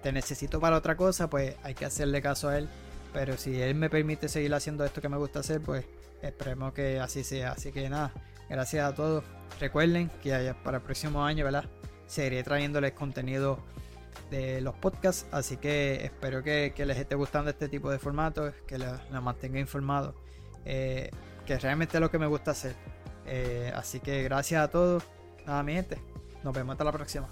te necesito para otra cosa, pues hay que hacerle caso a él. Pero si él me permite seguir haciendo esto que me gusta hacer, pues esperemos que así sea. Así que nada, gracias a todos. Recuerden que para el próximo año, ¿verdad? Seguiré trayéndoles contenido de los podcasts. Así que espero que, les esté gustando este tipo de formatos, que los mantenga informados. Eh, que realmente es lo que me gusta hacer. Eh, así que gracias a todos. Nada, mi gente. Nos vemos hasta la próxima.